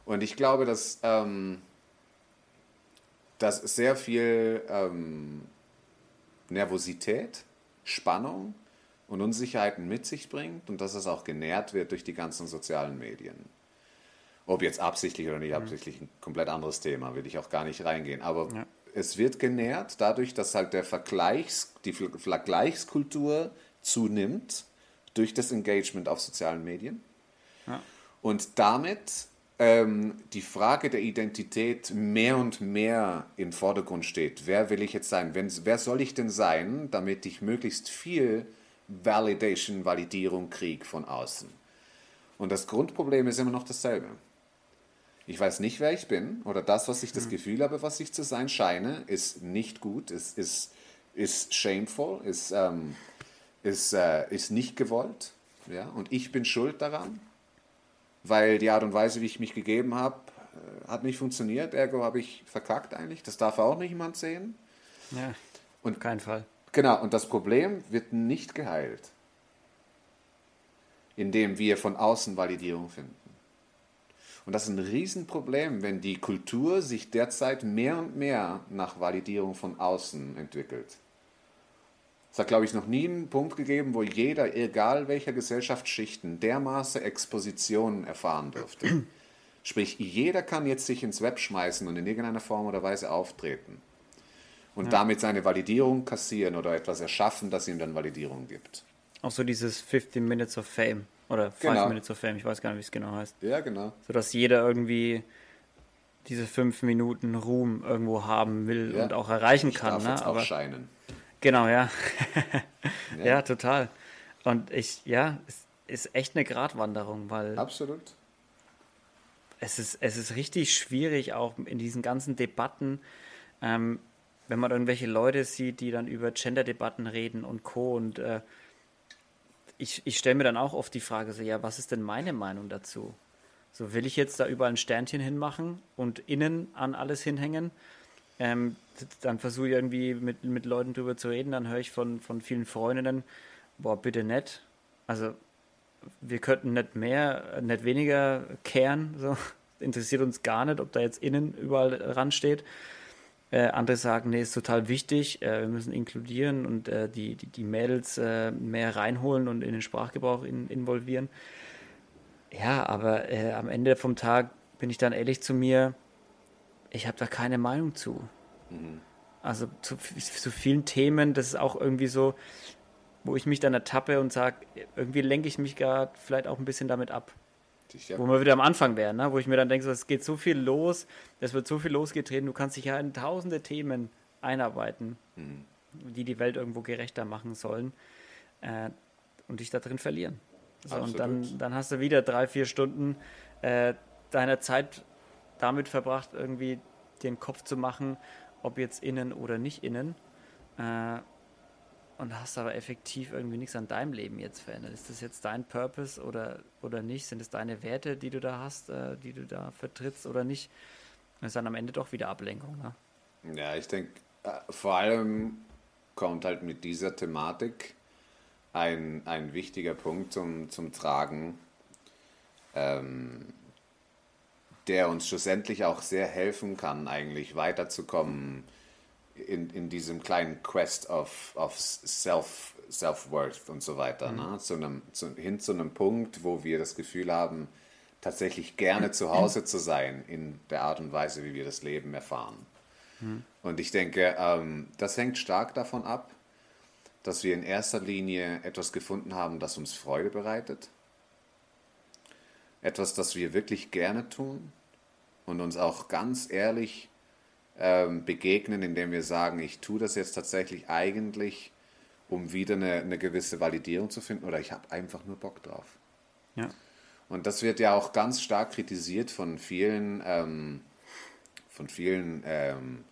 B: Und ich glaube, dass, ähm, dass sehr viel ähm, Nervosität, Spannung und Unsicherheiten mit sich bringt und dass es auch genährt wird durch die ganzen sozialen Medien. Ob jetzt absichtlich oder nicht absichtlich, ein komplett anderes Thema, will ich auch gar nicht reingehen. Aber ja. es wird genährt dadurch, dass halt der Vergleichs, die Vergleichskultur zunimmt durch das Engagement auf sozialen Medien. Ja. Und damit ähm, die Frage der Identität mehr und mehr im Vordergrund steht. Wer will ich jetzt sein? Wenn, wer soll ich denn sein, damit ich möglichst viel Validation, Validierung kriege von außen? Und das Grundproblem ist immer noch dasselbe. Ich weiß nicht, wer ich bin oder das, was ich das mhm. Gefühl habe, was ich zu sein scheine, ist nicht gut, ist, ist, ist shameful, ist, ähm, ist, äh, ist nicht gewollt. Ja? Und ich bin schuld daran weil die Art und Weise, wie ich mich gegeben habe, äh, hat nicht funktioniert. Ergo habe ich verkackt eigentlich. Das darf auch nicht jemand sehen.
A: Ja, und auf keinen Fall.
B: Genau, und das Problem wird nicht geheilt, indem wir von außen Validierung finden. Und das ist ein Riesenproblem, wenn die Kultur sich derzeit mehr und mehr nach Validierung von außen entwickelt. Es hat, glaube ich, noch nie einen Punkt gegeben, wo jeder, egal welcher Gesellschaftsschichten, dermaßen Expositionen erfahren dürfte. Sprich, jeder kann jetzt sich ins Web schmeißen und in irgendeiner Form oder Weise auftreten. Und ja. damit seine Validierung kassieren oder etwas erschaffen, das ihm dann Validierung gibt.
A: Auch so dieses 15 Minutes of Fame oder 5 genau. Minutes of Fame, ich weiß gar nicht, wie es genau heißt.
B: Ja, genau.
A: So dass jeder irgendwie diese 5 Minuten Ruhm irgendwo haben will ja. und auch erreichen ich kann. Darf ne?
B: jetzt Aber scheinen.
A: Genau, ja. ja. ja. total. Und ich, ja, es ist echt eine Gratwanderung, weil.
B: Absolut.
A: Es ist, es ist richtig schwierig, auch in diesen ganzen Debatten, ähm, wenn man irgendwelche Leute sieht, die dann über Gender-Debatten reden und Co. Und äh, ich, ich stelle mir dann auch oft die Frage, so, ja, was ist denn meine Meinung dazu? So, will ich jetzt da überall ein Sternchen hinmachen und innen an alles hinhängen? Ähm, dann versuche ich irgendwie mit, mit Leuten drüber zu reden, dann höre ich von, von vielen Freundinnen, boah, bitte nett. Also wir könnten nicht mehr, nicht weniger kehren. So. [laughs] Interessiert uns gar nicht, ob da jetzt innen überall ran steht. Äh, andere sagen, nee, ist total wichtig, äh, wir müssen inkludieren und äh, die, die, die Mädels äh, mehr reinholen und in den Sprachgebrauch in, involvieren. Ja, aber äh, am Ende vom Tag bin ich dann ehrlich zu mir, ich habe da keine Meinung zu. Mhm. Also zu, zu, vielen Themen, das ist auch irgendwie so, wo ich mich dann ertappe und sage, irgendwie lenke ich mich gerade vielleicht auch ein bisschen damit ab. Wo wir wieder am Anfang wären, ne? wo ich mir dann denke, so, es geht so viel los, es wird so viel losgetreten, du kannst dich ja in tausende Themen einarbeiten, mhm. die die Welt irgendwo gerechter machen sollen äh, und dich da drin verlieren. So, und dann, dann hast du wieder drei, vier Stunden äh, deiner Zeit damit verbracht, irgendwie den Kopf zu machen, ob jetzt innen oder nicht innen. Äh, und hast aber effektiv irgendwie nichts an deinem Leben jetzt verändert. Ist das jetzt dein Purpose oder, oder nicht? Sind es deine Werte, die du da hast, äh, die du da vertrittst oder nicht? Das ist dann am Ende doch wieder Ablenkung. Ne?
B: Ja, ich denke, äh, vor allem kommt halt mit dieser Thematik ein, ein wichtiger Punkt zum, zum Tragen, ähm, der uns schlussendlich auch sehr helfen kann, eigentlich weiterzukommen in, in diesem kleinen Quest of, of Self, Self-Worth und so weiter. Mhm. Ne? Zu einem, zu, hin zu einem Punkt, wo wir das Gefühl haben, tatsächlich gerne zu Hause zu sein in der Art und Weise, wie wir das Leben erfahren. Mhm. Und ich denke, ähm, das hängt stark davon ab, dass wir in erster Linie etwas gefunden haben, das uns Freude bereitet. Etwas, das wir wirklich gerne tun und uns auch ganz ehrlich ähm, begegnen, indem wir sagen, ich tue das jetzt tatsächlich eigentlich, um wieder eine, eine gewisse Validierung zu finden oder ich habe einfach nur Bock drauf. Ja. Und das wird ja auch ganz stark kritisiert von vielen, ähm, von vielen ähm,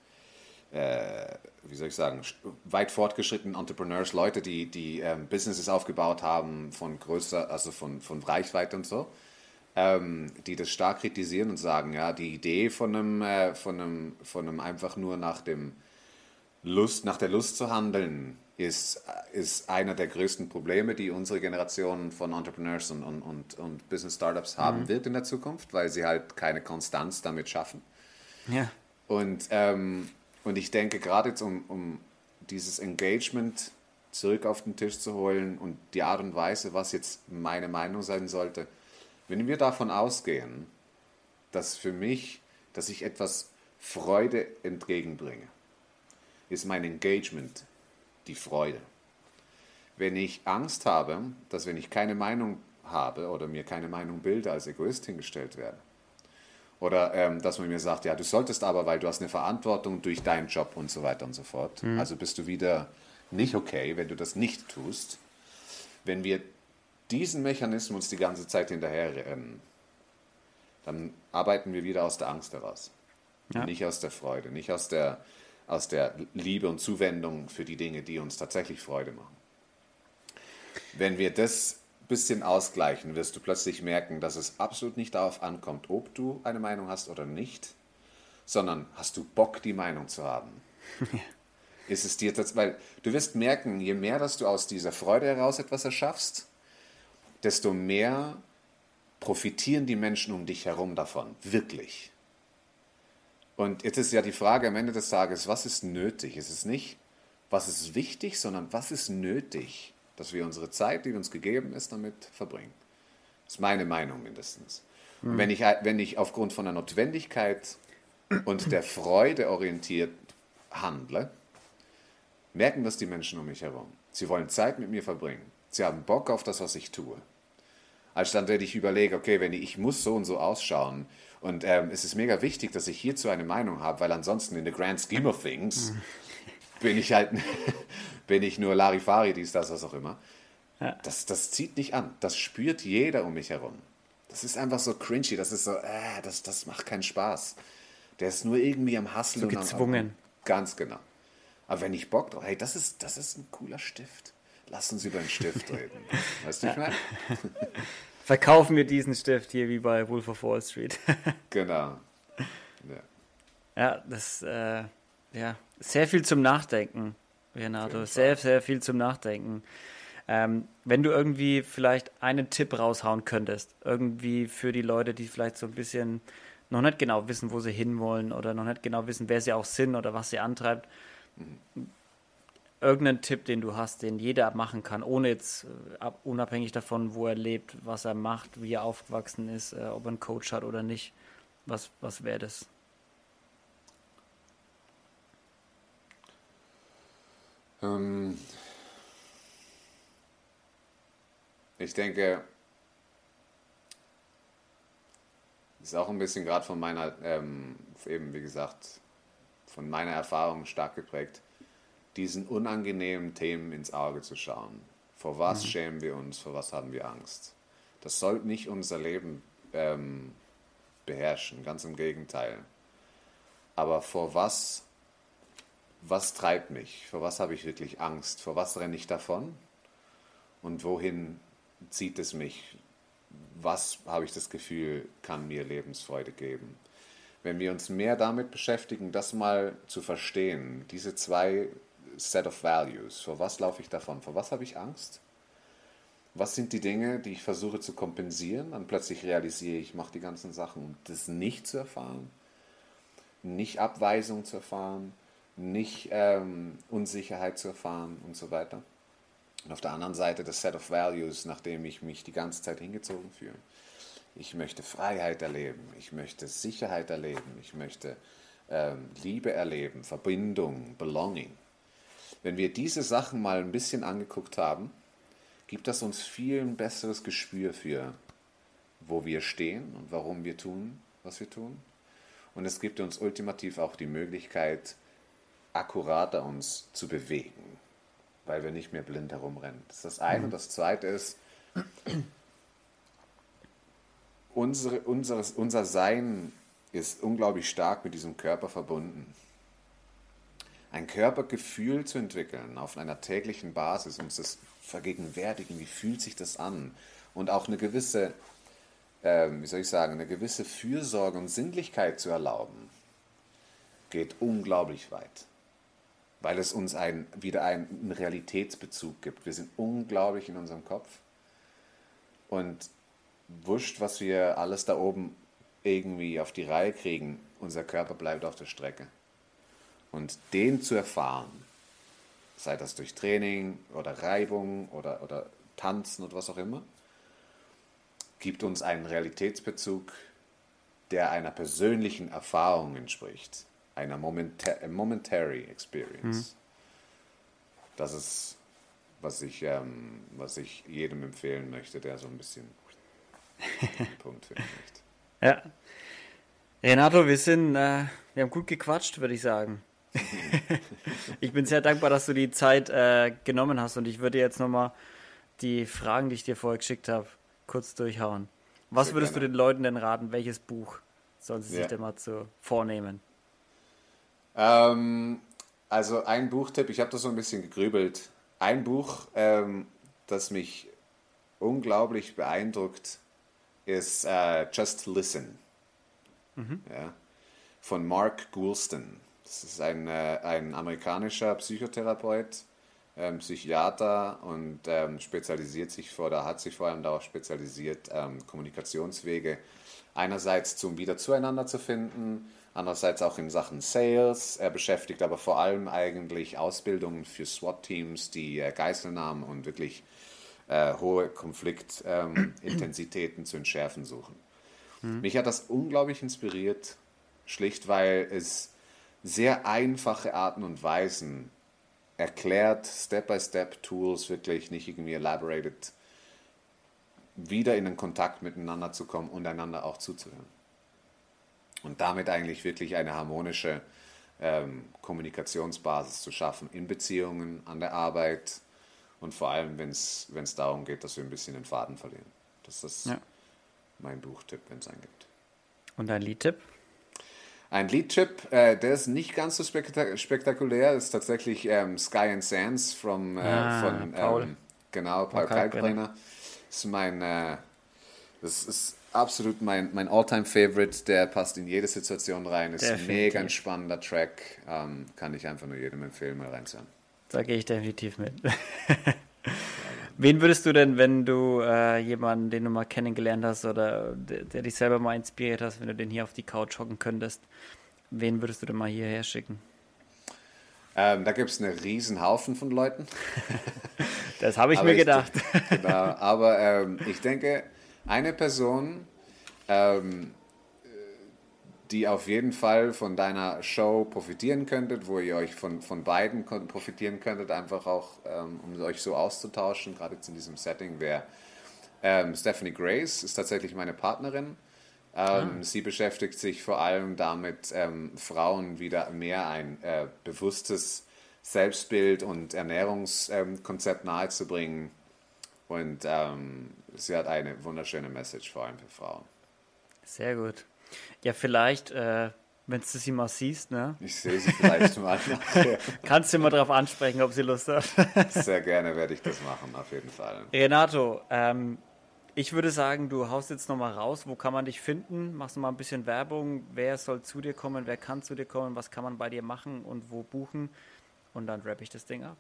B: äh, wie soll ich sagen, weit fortgeschrittenen Entrepreneurs, Leute, die, die ähm, Businesses aufgebaut haben von größer, also von, von Reichweite und so, ähm, die das stark kritisieren und sagen, ja, die Idee von einem, äh, von einem, von einem einfach nur nach dem Lust, nach der Lust zu handeln, ist, ist einer der größten Probleme, die unsere Generation von Entrepreneurs und, und, und, und Business Startups haben mhm. wird in der Zukunft, weil sie halt keine Konstanz damit schaffen.
A: Ja.
B: Und, ähm, und ich denke, gerade jetzt, um, um dieses Engagement zurück auf den Tisch zu holen und die Art und Weise, was jetzt meine Meinung sein sollte, wenn wir davon ausgehen, dass für mich, dass ich etwas Freude entgegenbringe, ist mein Engagement die Freude. Wenn ich Angst habe, dass wenn ich keine Meinung habe oder mir keine Meinung bilde, als Egoist hingestellt werde, oder ähm, dass man mir sagt, ja, du solltest aber, weil du hast eine Verantwortung durch deinen Job und so weiter und so fort. Mhm. Also bist du wieder nicht okay, wenn du das nicht tust. Wenn wir diesen Mechanismus die ganze Zeit hinterherrennen, dann arbeiten wir wieder aus der Angst heraus. Ja. Nicht aus der Freude, nicht aus der, aus der Liebe und Zuwendung für die Dinge, die uns tatsächlich Freude machen. Wenn wir das ein bisschen ausgleichen, wirst du plötzlich merken, dass es absolut nicht darauf ankommt, ob du eine Meinung hast oder nicht, sondern hast du Bock, die Meinung zu haben. [laughs] Ist es dir das, weil du wirst merken, je mehr, dass du aus dieser Freude heraus etwas erschaffst, desto mehr profitieren die Menschen um dich herum davon, wirklich. Und jetzt ist ja die Frage am Ende des Tages, was ist nötig? Es ist nicht, was ist wichtig, sondern was ist nötig, dass wir unsere Zeit, die uns gegeben ist, damit verbringen. Das ist meine Meinung mindestens. Mhm. Und wenn ich, wenn ich aufgrund von der Notwendigkeit und der Freude orientiert handle, merken das die Menschen um mich herum. Sie wollen Zeit mit mir verbringen. Sie haben Bock auf das, was ich tue. Als dann, wenn ich überlege, okay, wenn ich, ich muss so und so ausschauen, und ähm, es ist mega wichtig, dass ich hierzu eine Meinung habe, weil ansonsten in the grand scheme of things [laughs] bin ich halt, [laughs] bin ich nur Larifari, dies, das, was auch immer. Ja. Das, das zieht nicht an. Das spürt jeder um mich herum. Das ist einfach so cringy. Das ist so, äh, das, das macht keinen Spaß. Der ist nur irgendwie am Hustlen.
A: So gezwungen.
B: Am, ganz genau. Aber wenn ich Bock drauf, hey, das ist, das ist ein cooler Stift. Lass uns über den Stift [laughs] reden. Weißt du, ich meine? [laughs]
A: verkaufen wir diesen Stift hier wie bei Wolf of Wall Street. [laughs]
B: genau.
A: Ja, ja das äh, ja sehr viel zum Nachdenken, Renato. Sehr, sehr viel zum Nachdenken. Ähm, wenn du irgendwie vielleicht einen Tipp raushauen könntest, irgendwie für die Leute, die vielleicht so ein bisschen noch nicht genau wissen, wo sie hinwollen oder noch nicht genau wissen, wer sie auch sind oder was sie antreibt, mhm irgendeinen Tipp, den du hast, den jeder machen kann, ohne jetzt uh, unabhängig davon, wo er lebt, was er macht, wie er aufgewachsen ist, uh, ob er einen Coach hat oder nicht. Was, was wäre das?
B: Ähm ich denke, ist auch ein bisschen gerade von meiner, ähm, eben wie gesagt, von meiner Erfahrung stark geprägt diesen unangenehmen Themen ins Auge zu schauen. Vor was mhm. schämen wir uns, vor was haben wir Angst? Das sollte nicht unser Leben ähm, beherrschen, ganz im Gegenteil. Aber vor was, was treibt mich? Vor was habe ich wirklich Angst? Vor was renne ich davon? Und wohin zieht es mich? Was habe ich das Gefühl, kann mir Lebensfreude geben? Wenn wir uns mehr damit beschäftigen, das mal zu verstehen, diese zwei Set of Values. Vor was laufe ich davon? Vor was habe ich Angst? Was sind die Dinge, die ich versuche zu kompensieren? Dann plötzlich realisiere ich, ich mache die ganzen Sachen, um das nicht zu erfahren, nicht Abweisung zu erfahren, nicht ähm, Unsicherheit zu erfahren und so weiter. Und auf der anderen Seite das Set of Values, nachdem ich mich die ganze Zeit hingezogen fühle. Ich möchte Freiheit erleben, ich möchte Sicherheit erleben, ich möchte ähm, Liebe erleben, Verbindung, Belonging. Wenn wir diese Sachen mal ein bisschen angeguckt haben, gibt das uns viel ein besseres Gespür für, wo wir stehen und warum wir tun, was wir tun. Und es gibt uns ultimativ auch die Möglichkeit, akkurater uns zu bewegen, weil wir nicht mehr blind herumrennen. Das ist das eine. Mhm. Und das zweite ist, unsere, unseres, unser Sein ist unglaublich stark mit diesem Körper verbunden. Ein Körpergefühl zu entwickeln auf einer täglichen Basis, uns das vergegenwärtigen, wie fühlt sich das an und auch eine gewisse, äh, wie soll ich sagen, eine gewisse Fürsorge und Sinnlichkeit zu erlauben, geht unglaublich weit, weil es uns ein, wieder einen Realitätsbezug gibt. Wir sind unglaublich in unserem Kopf und wurscht, was wir alles da oben irgendwie auf die Reihe kriegen, unser Körper bleibt auf der Strecke. Und den zu erfahren, sei das durch Training oder Reibung oder, oder Tanzen oder was auch immer, gibt uns einen Realitätsbezug, der einer persönlichen Erfahrung entspricht, einer Momenta momentary experience. Mhm. Das ist, was ich, ähm, was ich jedem empfehlen möchte, der so ein bisschen [laughs] Punkt finden möchte.
A: Ja. Renato, wir sind, äh, wir haben gut gequatscht, würde ich sagen. [laughs] ich bin sehr dankbar, dass du die Zeit äh, genommen hast und ich würde jetzt nochmal die Fragen, die ich dir vorher geschickt habe, kurz durchhauen. Was sehr würdest gerne. du den Leuten denn raten? Welches Buch sollen sie ja. sich denn mal zu vornehmen?
B: Ähm, also ein Buchtipp, ich habe da so ein bisschen gegrübelt. Ein Buch, ähm, das mich unglaublich beeindruckt, ist uh, Just Listen mhm. ja, von Mark Goulston. Das ist ein, äh, ein amerikanischer Psychotherapeut, ähm, Psychiater und ähm, spezialisiert sich vor, oder hat sich vor allem darauf spezialisiert, ähm, Kommunikationswege einerseits zum wieder zueinander zu finden, andererseits auch in Sachen Sales. Er beschäftigt aber vor allem eigentlich Ausbildungen für SWAT-Teams, die äh, Geiselnahmen und wirklich äh, hohe Konfliktintensitäten [clears throat] zu entschärfen suchen. Mhm. Mich hat das unglaublich inspiriert, schlicht weil es sehr einfache Arten und Weisen erklärt, Step-by-Step-Tools, wirklich nicht irgendwie elaborated, wieder in den Kontakt miteinander zu kommen und einander auch zuzuhören. Und damit eigentlich wirklich eine harmonische ähm, Kommunikationsbasis zu schaffen in Beziehungen, an der Arbeit und vor allem, wenn es darum geht, dass wir ein bisschen den Faden verlieren. Das ist ja. mein Buchtipp, wenn es einen gibt.
A: Und ein Liedtipp?
B: Ein Liedchip, äh, der ist nicht ganz so spektak spektakulär, ist tatsächlich ähm, Sky and Sands from, äh, ah, von Paul. Ähm, genau, Paul, Kalkbrenner. Das ist mein, äh, das ist absolut mein, mein All-Time-Favorite, der passt in jede Situation rein, ist definitiv. mega ein spannender Track, ähm, kann ich einfach nur jedem empfehlen, mal reinzuhören.
A: Da gehe ich definitiv mit. [laughs] Wen würdest du denn, wenn du äh, jemanden, den du mal kennengelernt hast oder der, der, dich selber mal inspiriert hast, wenn du den hier auf die Couch hocken könntest, wen würdest du denn mal hierher schicken?
B: Ähm, da gibt es einen riesen Haufen von Leuten. [laughs]
A: das habe ich mir gedacht.
B: Ich, [laughs] genau, aber ähm, ich denke, eine Person, ähm, die auf jeden Fall von deiner Show profitieren könntet, wo ihr euch von, von beiden profitieren könntet, einfach auch, ähm, um euch so auszutauschen, gerade jetzt in diesem Setting, wäre ähm, Stephanie Grace, ist tatsächlich meine Partnerin. Ähm, ah. Sie beschäftigt sich vor allem damit, ähm, Frauen wieder mehr ein äh, bewusstes Selbstbild und Ernährungskonzept nahezubringen. Und ähm, sie hat eine wunderschöne Message vor allem für Frauen.
A: Sehr gut. Ja, vielleicht, äh, wenn du sie mal siehst, ne?
B: Ich sehe sie vielleicht [laughs] mal.
A: Kannst du mal darauf ansprechen, ob sie Lust hat. [laughs]
B: Sehr gerne werde ich das machen, auf jeden Fall.
A: Renato, ähm, ich würde sagen, du haust jetzt nochmal raus. Wo kann man dich finden? Machst du mal ein bisschen Werbung. Wer soll zu dir kommen? Wer kann zu dir kommen? Was kann man bei dir machen und wo buchen? Und dann rappe ich das Ding ab.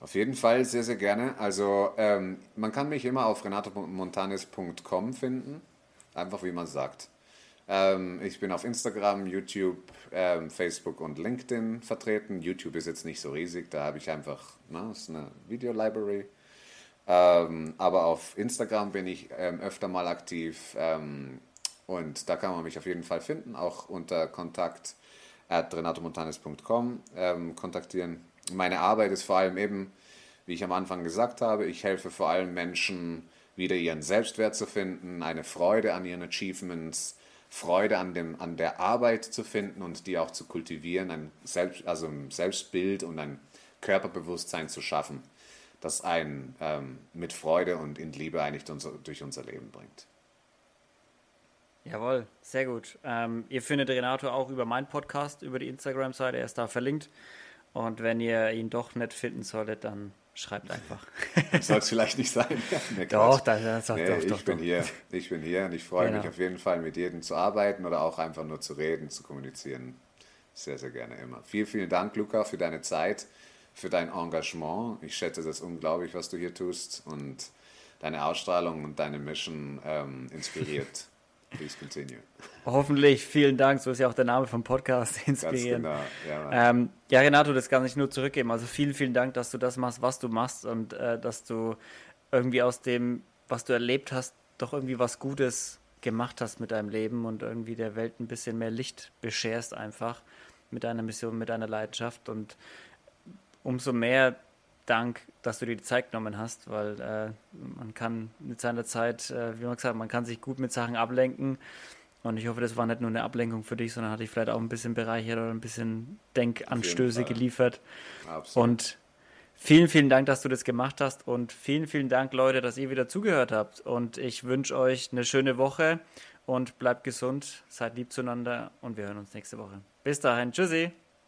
B: Auf jeden Fall sehr, sehr gerne. Also ähm, man kann mich immer auf renatomontanes.com finden. Einfach wie man sagt. Ähm, ich bin auf Instagram, YouTube, ähm, Facebook und LinkedIn vertreten. YouTube ist jetzt nicht so riesig, da habe ich einfach, ne, ist eine Video-Library. Ähm, aber auf Instagram bin ich ähm, öfter mal aktiv ähm, und da kann man mich auf jeden Fall finden, auch unter kontakt at renatomontanes.com ähm, kontaktieren. Meine Arbeit ist vor allem eben, wie ich am Anfang gesagt habe, ich helfe vor allem Menschen, wieder ihren Selbstwert zu finden, eine Freude an ihren Achievements, Freude an, dem, an der Arbeit zu finden und die auch zu kultivieren, ein, Selbst, also ein Selbstbild und ein Körperbewusstsein zu schaffen, das einen ähm, mit Freude und in Liebe eigentlich durch unser Leben bringt.
A: Jawohl, sehr gut. Ähm, ihr findet Renato auch über meinen Podcast, über die Instagram-Seite, er ist da verlinkt. Und wenn ihr ihn doch nicht finden solltet, dann schreibt einfach.
B: Soll es vielleicht nicht sein. [laughs]
A: nee, doch, das, das,
B: nee,
A: doch,
B: ich
A: doch,
B: bin
A: doch.
B: hier. Ich bin hier und ich freue
A: Genau.
B: mich auf jeden Fall, mit jedem zu arbeiten oder auch einfach nur zu reden, zu kommunizieren. Sehr, sehr gerne immer. Vielen, vielen Dank, Luca, für deine Zeit, für dein Engagement. Ich schätze das unglaublich, was du hier tust und deine Ausstrahlung und deine Mission ähm, inspiriert. Please continue.
A: Hoffentlich, vielen Dank. So ist ja auch der Name vom Podcast, [laughs]
B: Ganz
A: inspirieren.
B: genau. Ja.
A: Ähm, ja, Renato, das kann ich nur zurückgeben. Also vielen, vielen Dank, dass du das machst, was du machst und äh, dass du irgendwie aus dem, was du erlebt hast, doch irgendwie was Gutes gemacht hast mit deinem Leben und irgendwie der Welt ein bisschen mehr Licht bescherst einfach mit deiner Mission, mit deiner Leidenschaft und umso mehr Dank, dass du dir die Zeit genommen hast, weil äh, man kann mit seiner Zeit, äh, wie man gesagt hat, man kann sich gut mit Sachen ablenken und ich hoffe, das war nicht nur eine Ablenkung für dich, sondern hat dich vielleicht auch ein bisschen bereichert oder ein bisschen Denkanstöße geliefert.
B: Absolut.
A: Und vielen, vielen Dank, dass du das gemacht hast und vielen, vielen Dank, Leute, dass ihr wieder zugehört habt. Und ich wünsche euch eine schöne Woche und bleibt gesund, seid lieb zueinander und wir hören uns nächste Woche. Bis dahin, tschüssi.